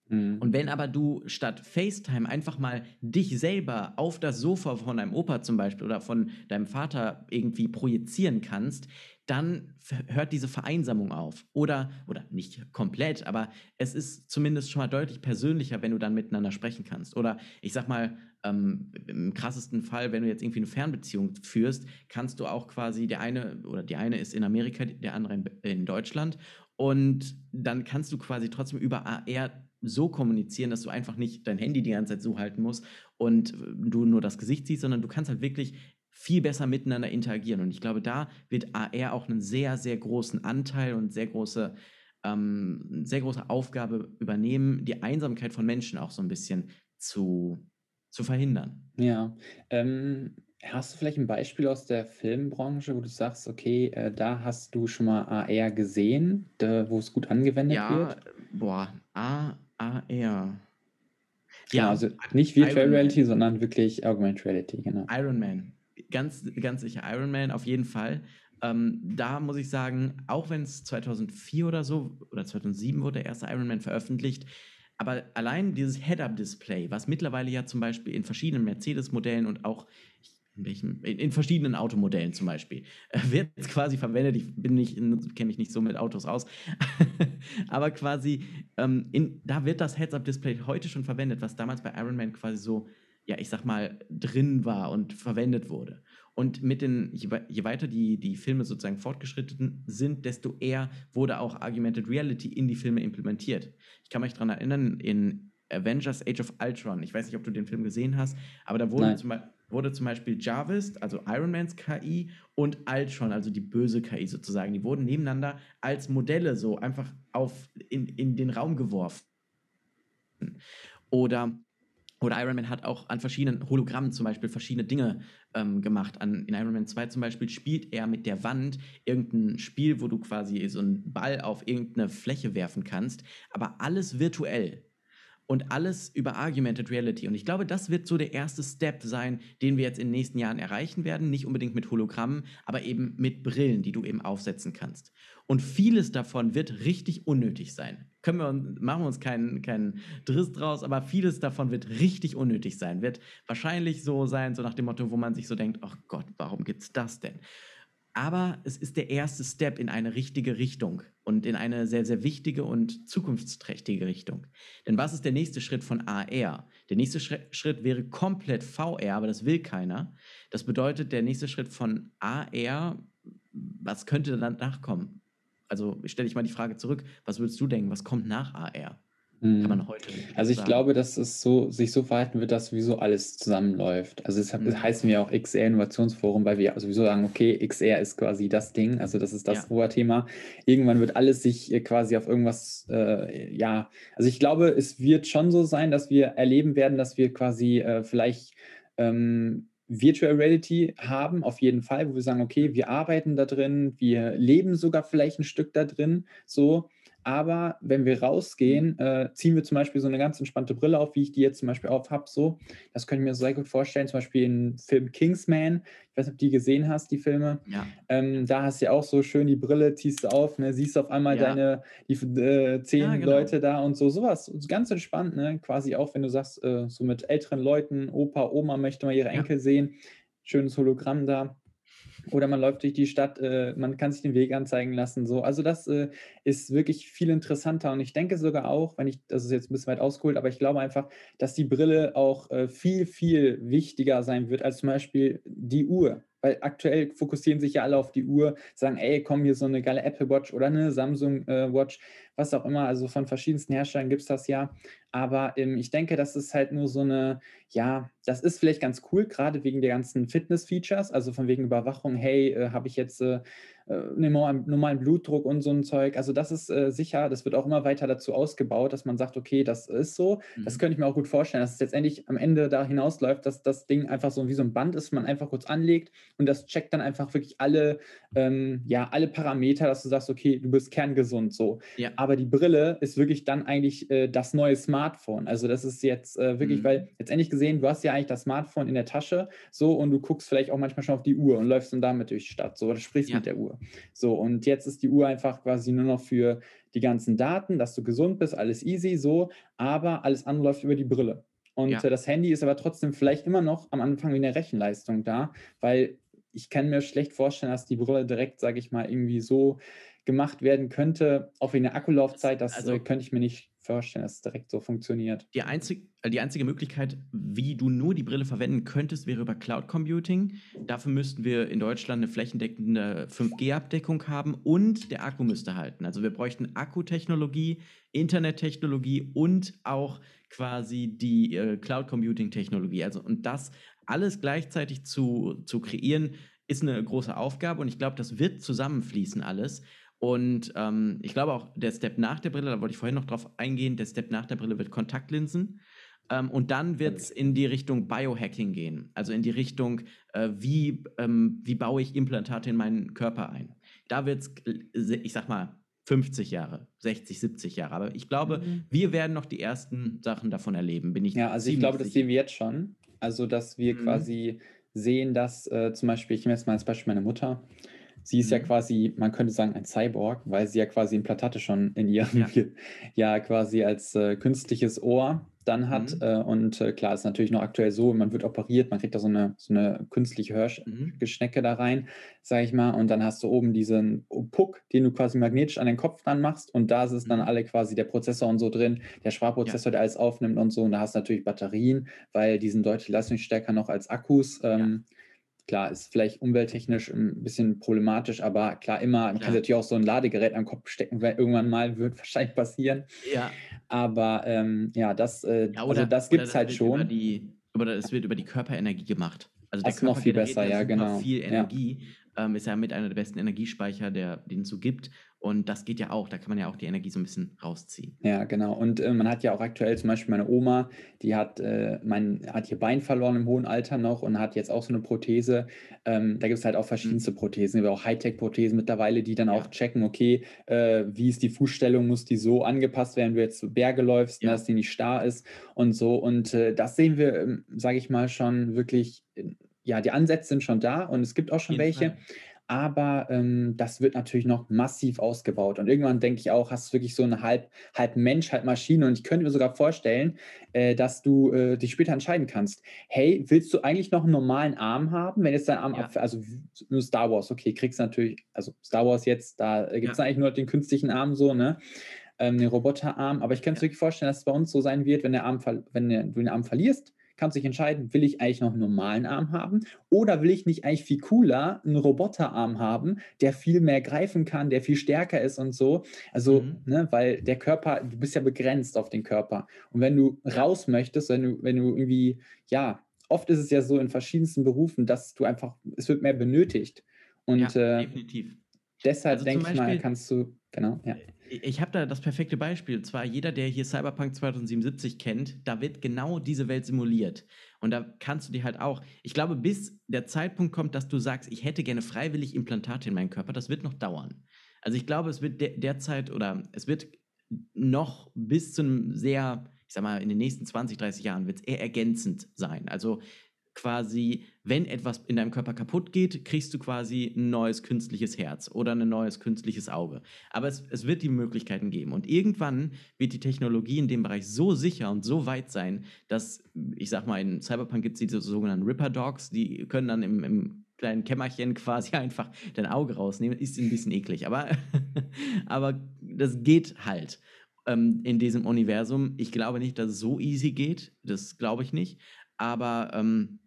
Mhm. Und wenn aber du statt FaceTime einfach mal dich selber auf das Sofa von deinem Opa zum Beispiel oder von deinem Vater irgendwie projizieren kannst, dann hört diese Vereinsamung auf. Oder, oder nicht komplett, aber es ist zumindest schon mal deutlich persönlicher, wenn du dann miteinander sprechen kannst. Oder ich sag mal, ähm, im krassesten Fall, wenn du jetzt irgendwie eine Fernbeziehung führst, kannst du auch quasi, der eine oder die eine ist in Amerika, der andere in, in Deutschland. Und dann kannst du quasi trotzdem über AR so kommunizieren, dass du einfach nicht dein Handy die ganze Zeit so halten musst und äh, du nur das Gesicht siehst, sondern du kannst halt wirklich viel besser miteinander interagieren. Und ich glaube, da wird AR auch einen sehr, sehr großen Anteil und sehr große, ähm, sehr große Aufgabe übernehmen, die Einsamkeit von Menschen auch so ein bisschen zu, zu verhindern. Ja. Ähm, hast du vielleicht ein Beispiel aus der Filmbranche, wo du sagst, okay, äh, da hast du schon mal AR gesehen, da, wo es gut angewendet Ja, wird? boah, A, AR. Genau, Ja, also nicht Virtual Iron Man. Reality, sondern wirklich Augmented Reality, genau. Iron Man. Ganz, ganz sicher Iron Man, auf jeden Fall. Ähm, da muss ich sagen, auch wenn es 2004 oder so oder 2007 wurde der erste Iron Man veröffentlicht, aber allein dieses Head-Up-Display, was mittlerweile ja zum Beispiel in verschiedenen Mercedes-Modellen und auch in, welchen, in, verschiedenen Automodellen zum Beispiel, äh, wird quasi verwendet. Ich bin nicht, kenne mich nicht so mit Autos aus, aber quasi ähm, in, da wird das Heads-Up-Display heute schon verwendet, was damals bei Iron Man quasi so ja, ich sag mal, drin war und verwendet wurde. Und mit den, je, je weiter die, die Filme sozusagen fortgeschritten sind, desto eher wurde auch Augmented Reality in die Filme implementiert. Ich kann mich daran erinnern, in Avengers Age of Ultron, ich weiß nicht, ob du den Film gesehen hast, aber da wurde, Nein. zum, Be- wurde zum Beispiel Jarvis, also Iron Mans KI, und Ultron, also die böse KI sozusagen, die wurden nebeneinander als Modelle so einfach auf, in, in den Raum geworfen. Oder oder Iron Man hat auch an verschiedenen Hologrammen zum Beispiel verschiedene Dinge ähm, gemacht. An, in Iron Man 2 zum Beispiel spielt er mit der Wand irgendein Spiel, wo du quasi so einen Ball auf irgendeine Fläche werfen kannst, aber alles virtuell. Und alles über Augmented Reality. Und ich glaube, das wird so der erste Step sein, den wir jetzt in den nächsten Jahren erreichen werden. Nicht unbedingt mit Hologrammen, aber eben mit Brillen, die du eben aufsetzen kannst. Und vieles davon wird richtig unnötig sein. Können wir, machen wir uns keinen, keinen Driss draus, aber vieles davon wird richtig unnötig sein. Wird wahrscheinlich so sein, so nach dem Motto, wo man sich so denkt, ach Gott, warum gibt's das denn? Aber es ist der erste Step in eine richtige Richtung und in eine sehr, sehr wichtige und zukunftsträchtige Richtung. Denn was ist der nächste Schritt von AR? Der nächste Schritt wäre komplett VR, aber das will keiner. Das bedeutet, der nächste Schritt von AR, was könnte dann nachkommen? Also stelle ich mal die Frage zurück, was würdest du denken, was kommt nach AR? Kann man mhm. heute. Also ich sagen. glaube, dass es so sich so verhalten wird, dass sowieso alles zusammenläuft. Also deshalb mhm. heißen wir auch XR Innovationsforum, weil wir sowieso sagen, okay, XR ist quasi das Ding, also das ist das ja. hohe Thema. Irgendwann wird alles sich äh, quasi auf irgendwas, äh, ja, also ich glaube, es wird schon so sein, dass wir erleben werden, dass wir quasi äh, vielleicht ähm, Virtual Reality haben, auf jeden Fall, wo wir sagen, okay, wir arbeiten da drin, wir leben sogar vielleicht ein Stück da drin, so. Aber wenn wir rausgehen, mhm. äh, ziehen wir zum Beispiel so eine ganz entspannte Brille auf, wie ich die jetzt zum Beispiel auf habe. So, das könnte ich mir sehr gut vorstellen. Zum Beispiel im Film Kingsman. Ich weiß nicht, ob du die gesehen hast, die Filme. Ja. Ähm, da hast du ja auch so schön die Brille, ziehst du auf, ne, siehst auf einmal ja. deine die, äh, zehn ja, genau. Leute da und so. Sowas. Ganz entspannt, ne? Quasi auch, wenn du sagst, äh, so mit älteren Leuten, Opa, Oma möchte mal ihre Enkel sehen. Schönes Hologramm da. Oder man läuft durch die Stadt, äh, man kann sich den Weg anzeigen lassen. So. Also das äh, ist wirklich viel interessanter. Und ich denke sogar auch, wenn ich, das ist jetzt ein bisschen weit ausgeholt, aber ich glaube einfach, dass die Brille auch äh, viel, viel wichtiger sein wird als zum Beispiel die Uhr weil aktuell fokussieren sich ja alle auf die Uhr, sagen, ey, komm, hier so eine geile Apple Watch oder eine Samsung äh, Watch, was auch immer, also von verschiedensten Herstellern gibt es das ja. Aber ähm, ich denke, das ist halt nur so eine, ja, das ist vielleicht ganz cool, gerade wegen der ganzen Fitness-Features, also von wegen Überwachung, hey, äh, habe ich jetzt äh, normalen Blutdruck und so ein Zeug. Also das ist äh, sicher, das wird auch immer weiter dazu ausgebaut, dass man sagt, okay, das ist so. Mhm. Das könnte ich mir auch gut vorstellen, dass es letztendlich am Ende da hinausläuft, dass das Ding einfach so wie so ein Band ist, man einfach kurz anlegt und das checkt dann einfach wirklich alle, ähm, ja, alle Parameter, dass du sagst, okay, du bist kerngesund so. Ja. Aber die Brille ist wirklich dann eigentlich äh, das neue Smartphone. Also das ist jetzt äh, wirklich, mhm. weil letztendlich gesehen, du hast ja eigentlich das Smartphone in der Tasche so und du guckst vielleicht auch manchmal schon auf die Uhr und läufst dann damit durch die Stadt so oder sprichst ja. mit der Uhr. So, und jetzt ist die Uhr einfach quasi nur noch für die ganzen Daten, dass du gesund bist, alles easy, so, aber alles andere läuft über die Brille. Und ja. das Handy ist aber trotzdem vielleicht immer noch am Anfang wie eine Rechenleistung da, weil ich kann mir schlecht vorstellen, dass die Brille direkt, sage ich mal, irgendwie so gemacht werden könnte, auch wegen der Akkulaufzeit, das also, äh, könnte ich mir nicht vorstellen, dass es direkt so funktioniert. Die, einzig, äh, die einzige Möglichkeit, wie du nur die Brille verwenden könntest, wäre über Cloud Computing. Dafür müssten wir in Deutschland eine flächendeckende 5G-Abdeckung haben und der Akku müsste halten. Also wir bräuchten Akkutechnologie, Internettechnologie und auch quasi die äh, Cloud Computing-Technologie. Also und das alles gleichzeitig zu, zu kreieren, ist eine große Aufgabe und ich glaube, das wird zusammenfließen alles. Und ähm, ich glaube auch, der Step nach der Brille, da wollte ich vorhin noch drauf eingehen, der Step nach der Brille wird Kontaktlinsen. Ähm, und dann wird es in die Richtung Biohacking gehen, also in die Richtung, äh, wie, ähm, wie baue ich Implantate in meinen Körper ein. Da wird es, ich sag mal, 50 Jahre, 60, 70 Jahre. Aber ich glaube, mhm. wir werden noch die ersten Sachen davon erleben, bin ich Ja, also ich glaube, das sehen wir jetzt schon. Also, dass wir mhm. quasi sehen, dass äh, zum Beispiel, ich nehme jetzt mal als Beispiel meine Mutter, Sie ist ja mhm. quasi, man könnte sagen, ein Cyborg, weil sie ja quasi Implantate schon in ihrem, ja, ja quasi als äh, künstliches Ohr dann hat. Mhm. Äh, und äh, klar, ist natürlich noch aktuell so, man wird operiert, man kriegt da so eine, so eine künstliche Hörgeschnecke mhm. da rein, sage ich mal. Und dann hast du oben diesen Puck, den du quasi magnetisch an den Kopf dran machst. Und da ist dann mhm. alle quasi der Prozessor und so drin, der Sprachprozessor, ja. der alles aufnimmt und so. Und da hast du natürlich Batterien, weil die sind deutlich leistungsstärker noch als Akkus. Ähm, ja Klar, ist vielleicht umwelttechnisch ein bisschen problematisch, aber klar, immer, man kann natürlich auch so ein Ladegerät am Kopf stecken, weil irgendwann mal wird wahrscheinlich passieren. Ja. Aber ähm, ja, das, äh, ja, oder, also das gibt es halt schon. Die, aber es wird über die Körperenergie gemacht. Also das ist noch viel besser, ja, genau. Viel Energie. Ja ähm, ist ja mit einer der besten Energiespeicher, der, den es so gibt. Und das geht ja auch, da kann man ja auch die Energie so ein bisschen rausziehen. Ja, genau. Und äh, man hat ja auch aktuell zum Beispiel meine Oma, die hat, äh, mein, hat ihr Bein verloren im hohen Alter noch und hat jetzt auch so eine Prothese. Ähm, da gibt es halt auch verschiedenste mhm. Prothesen, auch Hightech-Prothesen mittlerweile, die dann ja. auch checken, okay, äh, wie ist die Fußstellung, muss die so angepasst werden, wenn du jetzt Berge läufst, ja. dass die nicht starr ist und so. Und äh, das sehen wir, ähm, sage ich mal, schon wirklich ja, die Ansätze sind schon da und es gibt auch schon welche. Fall. Aber ähm, das wird natürlich noch massiv ausgebaut. Und irgendwann denke ich auch, hast du wirklich so eine halb, halb Mensch, halb Maschine. Und ich könnte mir sogar vorstellen, äh, dass du äh, dich später entscheiden kannst, hey, willst du eigentlich noch einen normalen Arm haben, wenn jetzt dein Arm ja. ab, also nur Star Wars, okay, kriegst du natürlich, also Star Wars jetzt, da gibt es ja. eigentlich nur den künstlichen Arm so, ne? Ähm, den Roboterarm, aber ich könnte ja. mir wirklich vorstellen, dass es bei uns so sein wird, wenn der Arm, wenn du den Arm verlierst, kannst du dich entscheiden, will ich eigentlich noch einen normalen Arm haben oder will ich nicht eigentlich viel cooler einen Roboterarm haben, der viel mehr greifen kann, der viel stärker ist und so. Also, mhm. ne, weil der Körper, du bist ja begrenzt auf den Körper. Und wenn du raus möchtest, wenn du, wenn du irgendwie, ja, oft ist es ja so in verschiedensten Berufen, dass du einfach, es wird mehr benötigt. Und ja, äh, definitiv. deshalb also denke ich mal, kannst du, genau, ja. Ich habe da das perfekte Beispiel. Und zwar jeder, der hier Cyberpunk 2077 kennt, da wird genau diese Welt simuliert. Und da kannst du dir halt auch, ich glaube, bis der Zeitpunkt kommt, dass du sagst, ich hätte gerne freiwillig Implantate in meinem Körper, das wird noch dauern. Also ich glaube, es wird de derzeit oder es wird noch bis zu einem sehr, ich sag mal, in den nächsten 20, 30 Jahren wird es eher ergänzend sein. Also quasi, wenn etwas in deinem Körper kaputt geht, kriegst du quasi ein neues künstliches Herz oder ein neues künstliches Auge. Aber es, es wird die Möglichkeiten geben. Und irgendwann wird die Technologie in dem Bereich so sicher und so weit sein, dass, ich sag mal, in Cyberpunk gibt es diese sogenannten Ripper Dogs, die können dann im, im kleinen Kämmerchen quasi einfach dein Auge rausnehmen. Ist ein bisschen eklig, aber, aber das geht halt ähm, in diesem Universum. Ich glaube nicht, dass es so easy geht. Das glaube ich nicht. Aber ähm,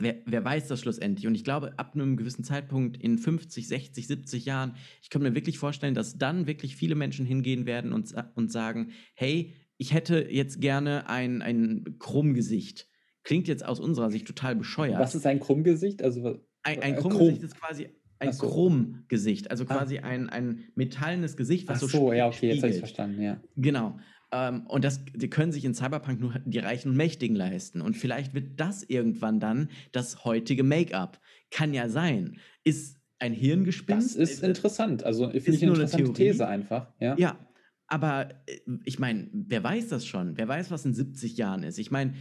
wer, wer weiß das schlussendlich? Und ich glaube, ab einem gewissen Zeitpunkt in 50, 60, 70 Jahren, ich kann mir wirklich vorstellen, dass dann wirklich viele Menschen hingehen werden und, und sagen, hey, ich hätte jetzt gerne ein, ein Krummgesicht. Klingt jetzt aus unserer Sicht total bescheuert. Was ist ein Krummgesicht? Also, ein, ein äh, Krummgesicht ist quasi ein so. Chrom-Gesicht, also ah. quasi ah. ein, ein metallenes Gesicht, was Ach so, so ja, okay, spiegelt. jetzt habe ich verstanden, ja. Genau. Ähm, und das die können sich in Cyberpunk nur die Reichen und Mächtigen leisten. Und vielleicht wird das irgendwann dann das heutige Make-up. Kann ja sein. Ist ein Hirngespinst. Das ist interessant. Also finde ich eine interessante eine These einfach. Ja. ja. Aber äh, ich meine, wer weiß das schon? Wer weiß, was in 70 Jahren ist? Ich meine,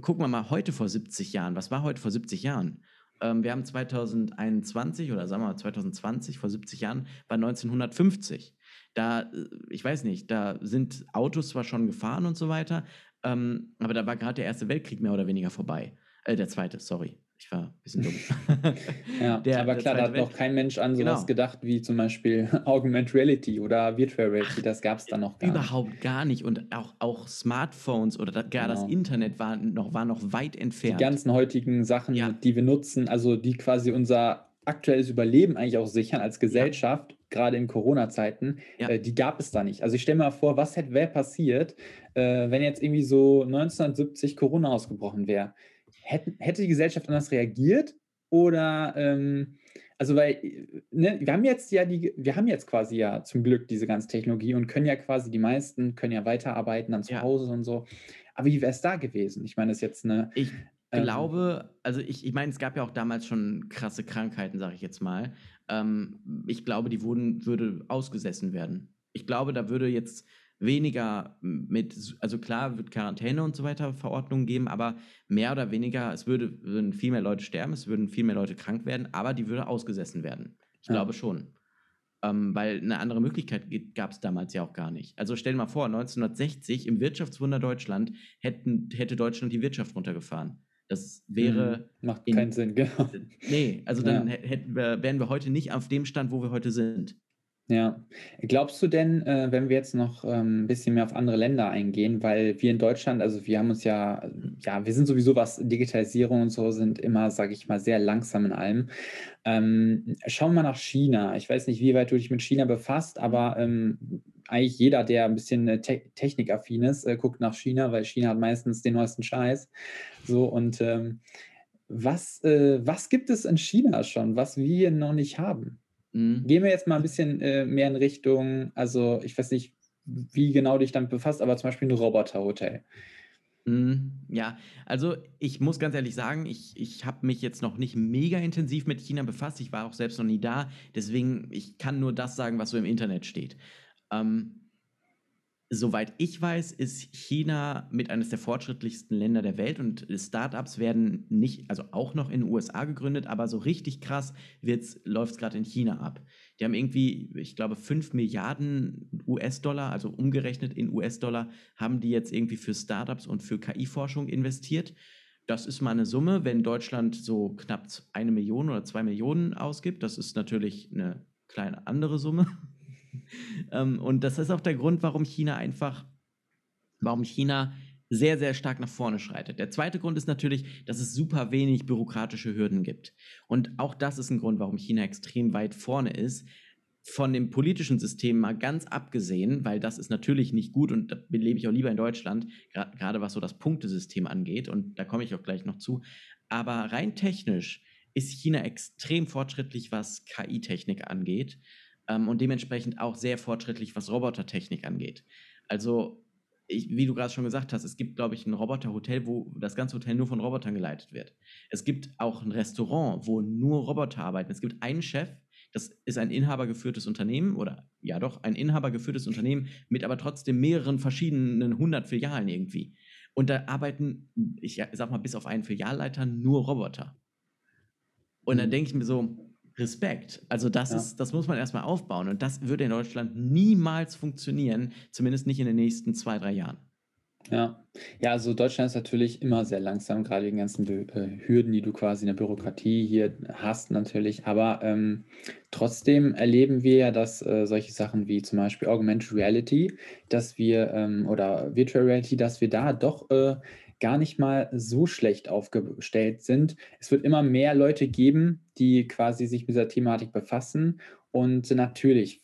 gucken wir mal heute vor 70 Jahren. Was war heute vor 70 Jahren? Ähm, wir haben 2021 oder sagen wir mal 2020, vor 70 Jahren, war 1950 da, äh, ich weiß nicht, da sind Autos zwar schon gefahren und so weiter, ähm, aber da war gerade der Erste Weltkrieg mehr oder weniger vorbei. Äh, der Zweite, sorry. Ich war ein bisschen dumm. ja, der, aber klar, da hat noch kein Mensch an sowas genau. gedacht, wie zum Beispiel Augmented Reality oder Virtual Reality. Das gab es da noch gar Überhaupt nicht. gar nicht. Und auch, auch Smartphones oder gar genau. das Internet war noch, war noch weit entfernt. Die ganzen heutigen Sachen, ja. die wir nutzen, also die quasi unser aktuelles Überleben eigentlich auch sichern als Gesellschaft, ja. Gerade in Corona-Zeiten, ja. äh, die gab es da nicht. Also ich stelle mir mal vor, was hätte wäre passiert, äh, wenn jetzt irgendwie so 1970 Corona ausgebrochen wäre? Hätte, die Gesellschaft anders reagiert? Oder ähm, also weil, ne, wir haben jetzt ja die, wir haben jetzt quasi ja zum Glück diese ganze Technologie und können ja quasi, die meisten können ja weiterarbeiten dann zu ja. Hause und so. Aber wie wäre es da gewesen? Ich meine, das ist jetzt eine. Ich. Glaube, also ich, ich meine, es gab ja auch damals schon krasse Krankheiten, sage ich jetzt mal. Ähm, ich glaube, die wurden, würde ausgesessen werden. Ich glaube, da würde jetzt weniger mit, also klar wird Quarantäne und so weiter Verordnungen geben, aber mehr oder weniger, es würde, würden viel mehr Leute sterben, es würden viel mehr Leute krank werden, aber die würde ausgesessen werden. Ich ja. glaube schon. Ähm, weil eine andere Möglichkeit gab es damals ja auch gar nicht. Also stell dir mal vor, 1960 im Wirtschaftswunder Deutschland hätten, hätte Deutschland die Wirtschaft runtergefahren. Das wäre. Mhm. Macht in, keinen Sinn, genau. Nee, also dann ja. hätten wir, wären wir heute nicht auf dem Stand, wo wir heute sind. Ja. Glaubst du denn, äh, wenn wir jetzt noch ähm, ein bisschen mehr auf andere Länder eingehen, weil wir in Deutschland, also wir haben uns ja, ja, wir sind sowieso was Digitalisierung und so, sind immer, sage ich mal, sehr langsam in allem. Ähm, schauen wir mal nach China. Ich weiß nicht, wie weit du dich mit China befasst, aber ähm, eigentlich jeder, der ein bisschen äh, te technikaffin ist, äh, guckt nach China, weil China hat meistens den neuesten Scheiß. So und ähm, was, äh, was gibt es in China schon, was wir noch nicht haben? Mhm. Gehen wir jetzt mal ein bisschen äh, mehr in Richtung, also ich weiß nicht, wie genau dich damit befasst, aber zum Beispiel ein Roboterhotel. Mhm. Ja, also ich muss ganz ehrlich sagen, ich, ich habe mich jetzt noch nicht mega intensiv mit China befasst. Ich war auch selbst noch nie da. Deswegen, ich kann nur das sagen, was so im Internet steht. Ähm, soweit ich weiß, ist China mit eines der fortschrittlichsten Länder der Welt und Startups werden nicht, also auch noch in den USA gegründet, aber so richtig krass läuft es gerade in China ab. Die haben irgendwie, ich glaube, 5 Milliarden US-Dollar, also umgerechnet in US-Dollar, haben die jetzt irgendwie für Startups und für KI-Forschung investiert. Das ist mal eine Summe, wenn Deutschland so knapp eine Million oder zwei Millionen ausgibt. Das ist natürlich eine kleine andere Summe. ähm, und das ist auch der Grund, warum China einfach, warum China sehr, sehr stark nach vorne schreitet. Der zweite Grund ist natürlich, dass es super wenig bürokratische Hürden gibt. Und auch das ist ein Grund, warum China extrem weit vorne ist. Von dem politischen System mal ganz abgesehen, weil das ist natürlich nicht gut und da lebe ich auch lieber in Deutschland, gerade was so das Punktesystem angeht. Und da komme ich auch gleich noch zu. Aber rein technisch ist China extrem fortschrittlich, was KI-Technik angeht ähm, und dementsprechend auch sehr fortschrittlich, was Robotertechnik angeht. Also, ich, wie du gerade schon gesagt hast, es gibt, glaube ich, ein Roboterhotel, wo das ganze Hotel nur von Robotern geleitet wird. Es gibt auch ein Restaurant, wo nur Roboter arbeiten. Es gibt einen Chef, das ist ein inhabergeführtes Unternehmen oder ja doch, ein inhabergeführtes Unternehmen mit aber trotzdem mehreren verschiedenen hundert Filialen irgendwie. Und da arbeiten, ich sag mal, bis auf einen Filialleiter nur Roboter. Und mhm. dann denke ich mir so, Respekt. Also das ja. ist, das muss man erstmal aufbauen. Und das würde in Deutschland niemals funktionieren, zumindest nicht in den nächsten zwei, drei Jahren. Ja, ja, also Deutschland ist natürlich immer sehr langsam, gerade die ganzen äh, Hürden, die du quasi in der Bürokratie hier hast, natürlich. Aber ähm, trotzdem erleben wir ja, dass äh, solche Sachen wie zum Beispiel Augmented Reality, dass wir ähm, oder Virtual Reality, dass wir da doch äh, gar nicht mal so schlecht aufgestellt sind. Es wird immer mehr Leute geben, die quasi sich mit dieser Thematik befassen. Und natürlich,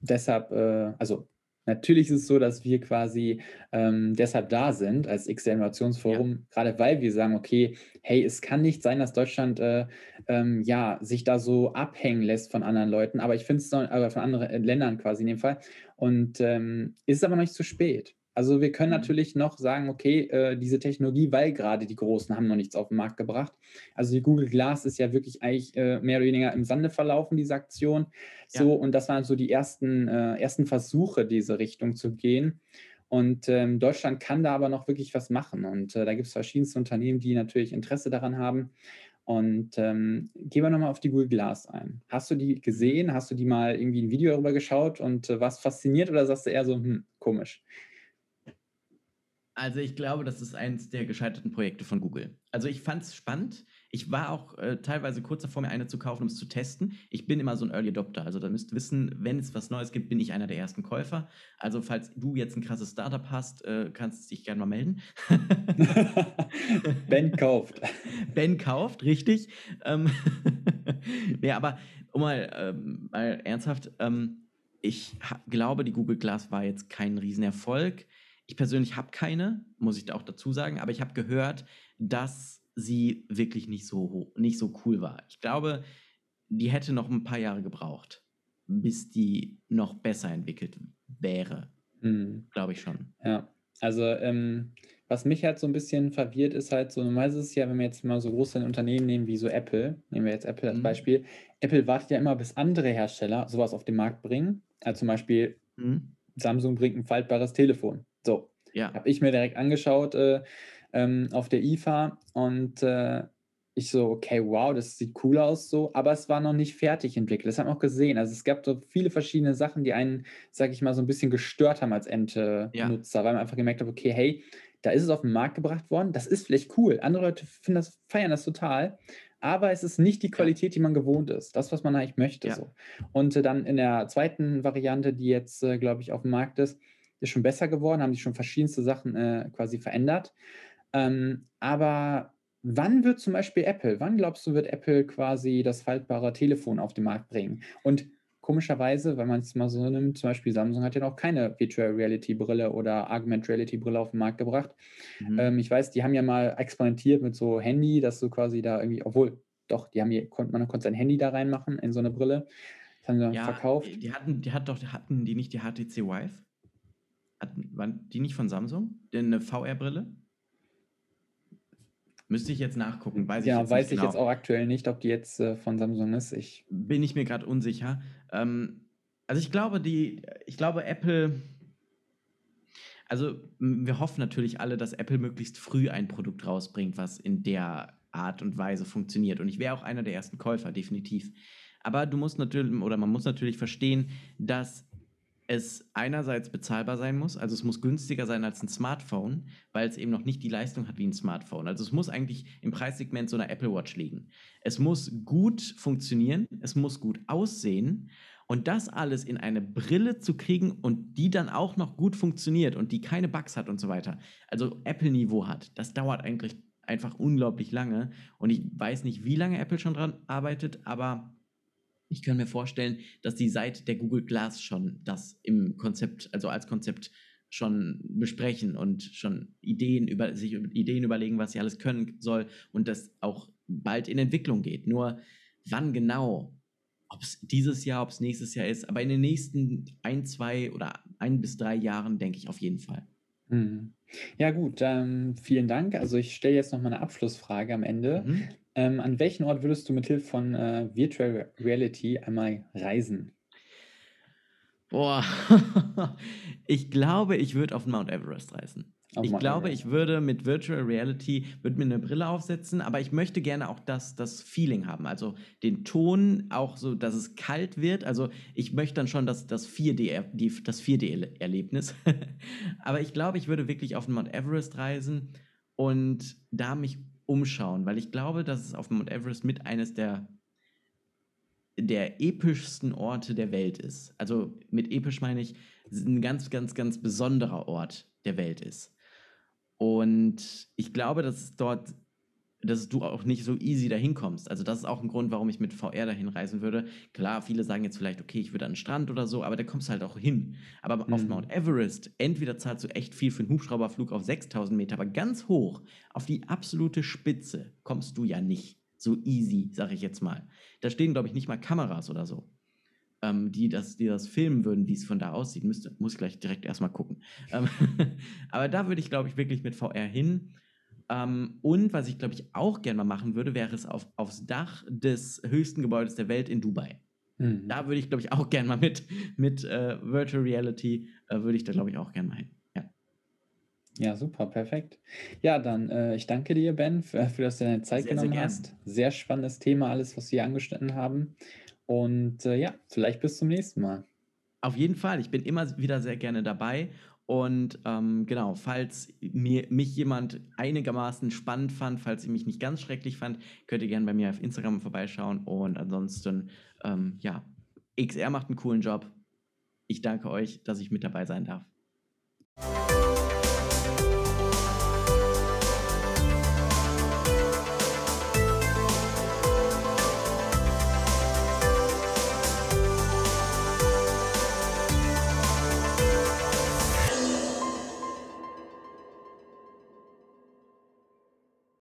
deshalb, äh, also Natürlich ist es so, dass wir quasi ähm, deshalb da sind als X-Innovationsforum, ja. gerade weil wir sagen, okay, hey, es kann nicht sein, dass Deutschland äh, ähm, ja, sich da so abhängen lässt von anderen Leuten, aber ich finde es aber von anderen Ländern quasi in dem Fall. Und ähm, ist aber noch nicht zu spät. Also wir können mhm. natürlich noch sagen, okay, äh, diese Technologie, weil gerade die Großen haben noch nichts auf den Markt gebracht. Also die Google Glass ist ja wirklich eigentlich äh, mehr oder weniger im Sande verlaufen, diese Aktion. So, ja. und das waren so die ersten, äh, ersten Versuche, diese Richtung zu gehen. Und ähm, Deutschland kann da aber noch wirklich was machen. Und äh, da gibt es verschiedenste Unternehmen, die natürlich Interesse daran haben. Und ähm, gehen wir nochmal auf die Google Glass ein. Hast du die gesehen? Hast du die mal irgendwie ein Video darüber geschaut und äh, was fasziniert oder sagst du eher so, hm, komisch? Also ich glaube, das ist eines der gescheiterten Projekte von Google. Also ich fand es spannend. Ich war auch äh, teilweise kurz davor, mir eine zu kaufen, um es zu testen. Ich bin immer so ein Early Adopter. Also da müsst ihr wissen, wenn es was Neues gibt, bin ich einer der ersten Käufer. Also falls du jetzt ein krasses Startup hast, äh, kannst du dich gerne mal melden. ben kauft. Ben kauft, richtig. Ähm nee, aber um mal, ähm, mal ernsthaft, ähm, ich glaube, die Google Glass war jetzt kein Riesenerfolg. Ich persönlich habe keine, muss ich auch dazu sagen, aber ich habe gehört, dass sie wirklich nicht so, nicht so cool war. Ich glaube, die hätte noch ein paar Jahre gebraucht, bis die noch besser entwickelt wäre. Mhm. Glaube ich schon. Ja, also ähm, was mich halt so ein bisschen verwirrt, ist halt so, normalerweise ist es ja, wenn wir jetzt mal so große Unternehmen nehmen wie so Apple, nehmen wir jetzt Apple als mhm. Beispiel, Apple wartet ja immer, bis andere Hersteller sowas auf den Markt bringen. Also zum Beispiel mhm. Samsung bringt ein faltbares Telefon. So, ja. habe ich mir direkt angeschaut äh, ähm, auf der IFA und äh, ich so, okay, wow, das sieht cool aus so, aber es war noch nicht fertig entwickelt. Das haben wir auch gesehen. Also es gab so viele verschiedene Sachen, die einen, sag ich mal, so ein bisschen gestört haben als Endnutzer, ja. weil man einfach gemerkt hat, okay, hey, da ist es auf den Markt gebracht worden, das ist vielleicht cool. Andere Leute finden das, feiern das total, aber es ist nicht die Qualität, die man gewohnt ist. Das, was man eigentlich möchte. Ja. So. Und äh, dann in der zweiten Variante, die jetzt, äh, glaube ich, auf dem Markt ist, ist schon besser geworden, haben sich schon verschiedenste Sachen äh, quasi verändert. Ähm, aber wann wird zum Beispiel Apple, wann glaubst du, wird Apple quasi das faltbare Telefon auf den Markt bringen? Und komischerweise, wenn man es mal so nimmt, zum Beispiel Samsung hat ja noch keine Virtual Reality Brille oder Augmented Reality Brille auf den Markt gebracht. Mhm. Ähm, ich weiß, die haben ja mal experimentiert mit so Handy, dass du quasi da irgendwie, obwohl, doch, die haben hier, man konnte sein Handy da reinmachen in so eine Brille. Das haben sie ja, verkauft. Die hatten, die hat doch, hatten die nicht die HTC Vive? Hatten, waren die nicht von Samsung? Denn eine VR-Brille? Müsste ich jetzt nachgucken. Weiß ja, ich weiß ich genau. jetzt auch aktuell nicht, ob die jetzt äh, von Samsung ist. Ich Bin ich mir gerade unsicher. Ähm, also ich glaube, die, ich glaube, Apple Also wir hoffen natürlich alle, dass Apple möglichst früh ein Produkt rausbringt, was in der Art und Weise funktioniert. Und ich wäre auch einer der ersten Käufer, definitiv. Aber du musst natürlich, oder man muss natürlich verstehen, dass es einerseits bezahlbar sein muss, also es muss günstiger sein als ein Smartphone, weil es eben noch nicht die Leistung hat wie ein Smartphone. Also es muss eigentlich im Preissegment so einer Apple Watch liegen. Es muss gut funktionieren, es muss gut aussehen und das alles in eine Brille zu kriegen und die dann auch noch gut funktioniert und die keine Bugs hat und so weiter, also Apple-Niveau hat, das dauert eigentlich einfach unglaublich lange und ich weiß nicht, wie lange Apple schon dran arbeitet, aber ich kann mir vorstellen, dass die seit der Google Glass schon das im Konzept, also als Konzept schon besprechen und schon Ideen über sich Ideen überlegen, was sie alles können soll und das auch bald in Entwicklung geht. Nur wann genau, ob es dieses Jahr, ob es nächstes Jahr ist, aber in den nächsten ein, zwei oder ein bis drei Jahren denke ich auf jeden Fall. Mhm. Ja, gut, ähm, vielen Dank. Also ich stelle jetzt noch mal eine Abschlussfrage am Ende. Mhm. Ähm, an welchen Ort würdest du mit Hilfe von äh, Virtual Reality einmal reisen? Boah, ich glaube, ich würde auf Mount Everest reisen. Auf ich Mount glaube, Everest. ich würde mit Virtual Reality, würde mir eine Brille aufsetzen, aber ich möchte gerne auch das, das Feeling haben, also den Ton, auch so, dass es kalt wird. Also ich möchte dann schon das, das 4D, die, das 4D-Erlebnis. aber ich glaube, ich würde wirklich auf Mount Everest reisen und da mich umschauen, weil ich glaube, dass es auf Mount Everest mit eines der, der epischsten Orte der Welt ist. Also mit episch meine ich, ein ganz, ganz, ganz besonderer Ort der Welt ist. Und ich glaube, dass es dort dass du auch nicht so easy dahin kommst. Also das ist auch ein Grund, warum ich mit VR dahin reisen würde. Klar, viele sagen jetzt vielleicht, okay, ich würde an den Strand oder so, aber da kommst du halt auch hin. Aber mhm. auf Mount Everest, entweder zahlst du echt viel für einen Hubschrauberflug auf 6000 Meter, aber ganz hoch, auf die absolute Spitze kommst du ja nicht so easy, sag ich jetzt mal. Da stehen, glaube ich, nicht mal Kameras oder so, ähm, die, das, die das filmen würden, wie es von da aussieht. Müsste, muss ich gleich direkt erstmal gucken. Ähm, aber da würde ich, glaube ich, wirklich mit VR hin ähm, und was ich, glaube ich, auch gerne mal machen würde, wäre es auf, aufs Dach des höchsten Gebäudes der Welt in Dubai. Mhm. Da würde ich, glaube ich, auch gerne mal mit, mit äh, Virtual Reality, äh, würde ich da, glaube ich, auch gerne mal hin. Ja. ja, super, perfekt. Ja, dann äh, ich danke dir, Ben, für, für dass du deine Zeit sehr, genommen sehr hast. Sehr spannendes Thema, alles, was wir hier angeschnitten haben. Und äh, ja, vielleicht bis zum nächsten Mal. Auf jeden Fall. Ich bin immer wieder sehr gerne dabei und ähm, genau, falls mir, mich jemand einigermaßen spannend fand, falls ihr mich nicht ganz schrecklich fand, könnt ihr gerne bei mir auf Instagram vorbeischauen. Und ansonsten, ähm, ja, XR macht einen coolen Job. Ich danke euch, dass ich mit dabei sein darf.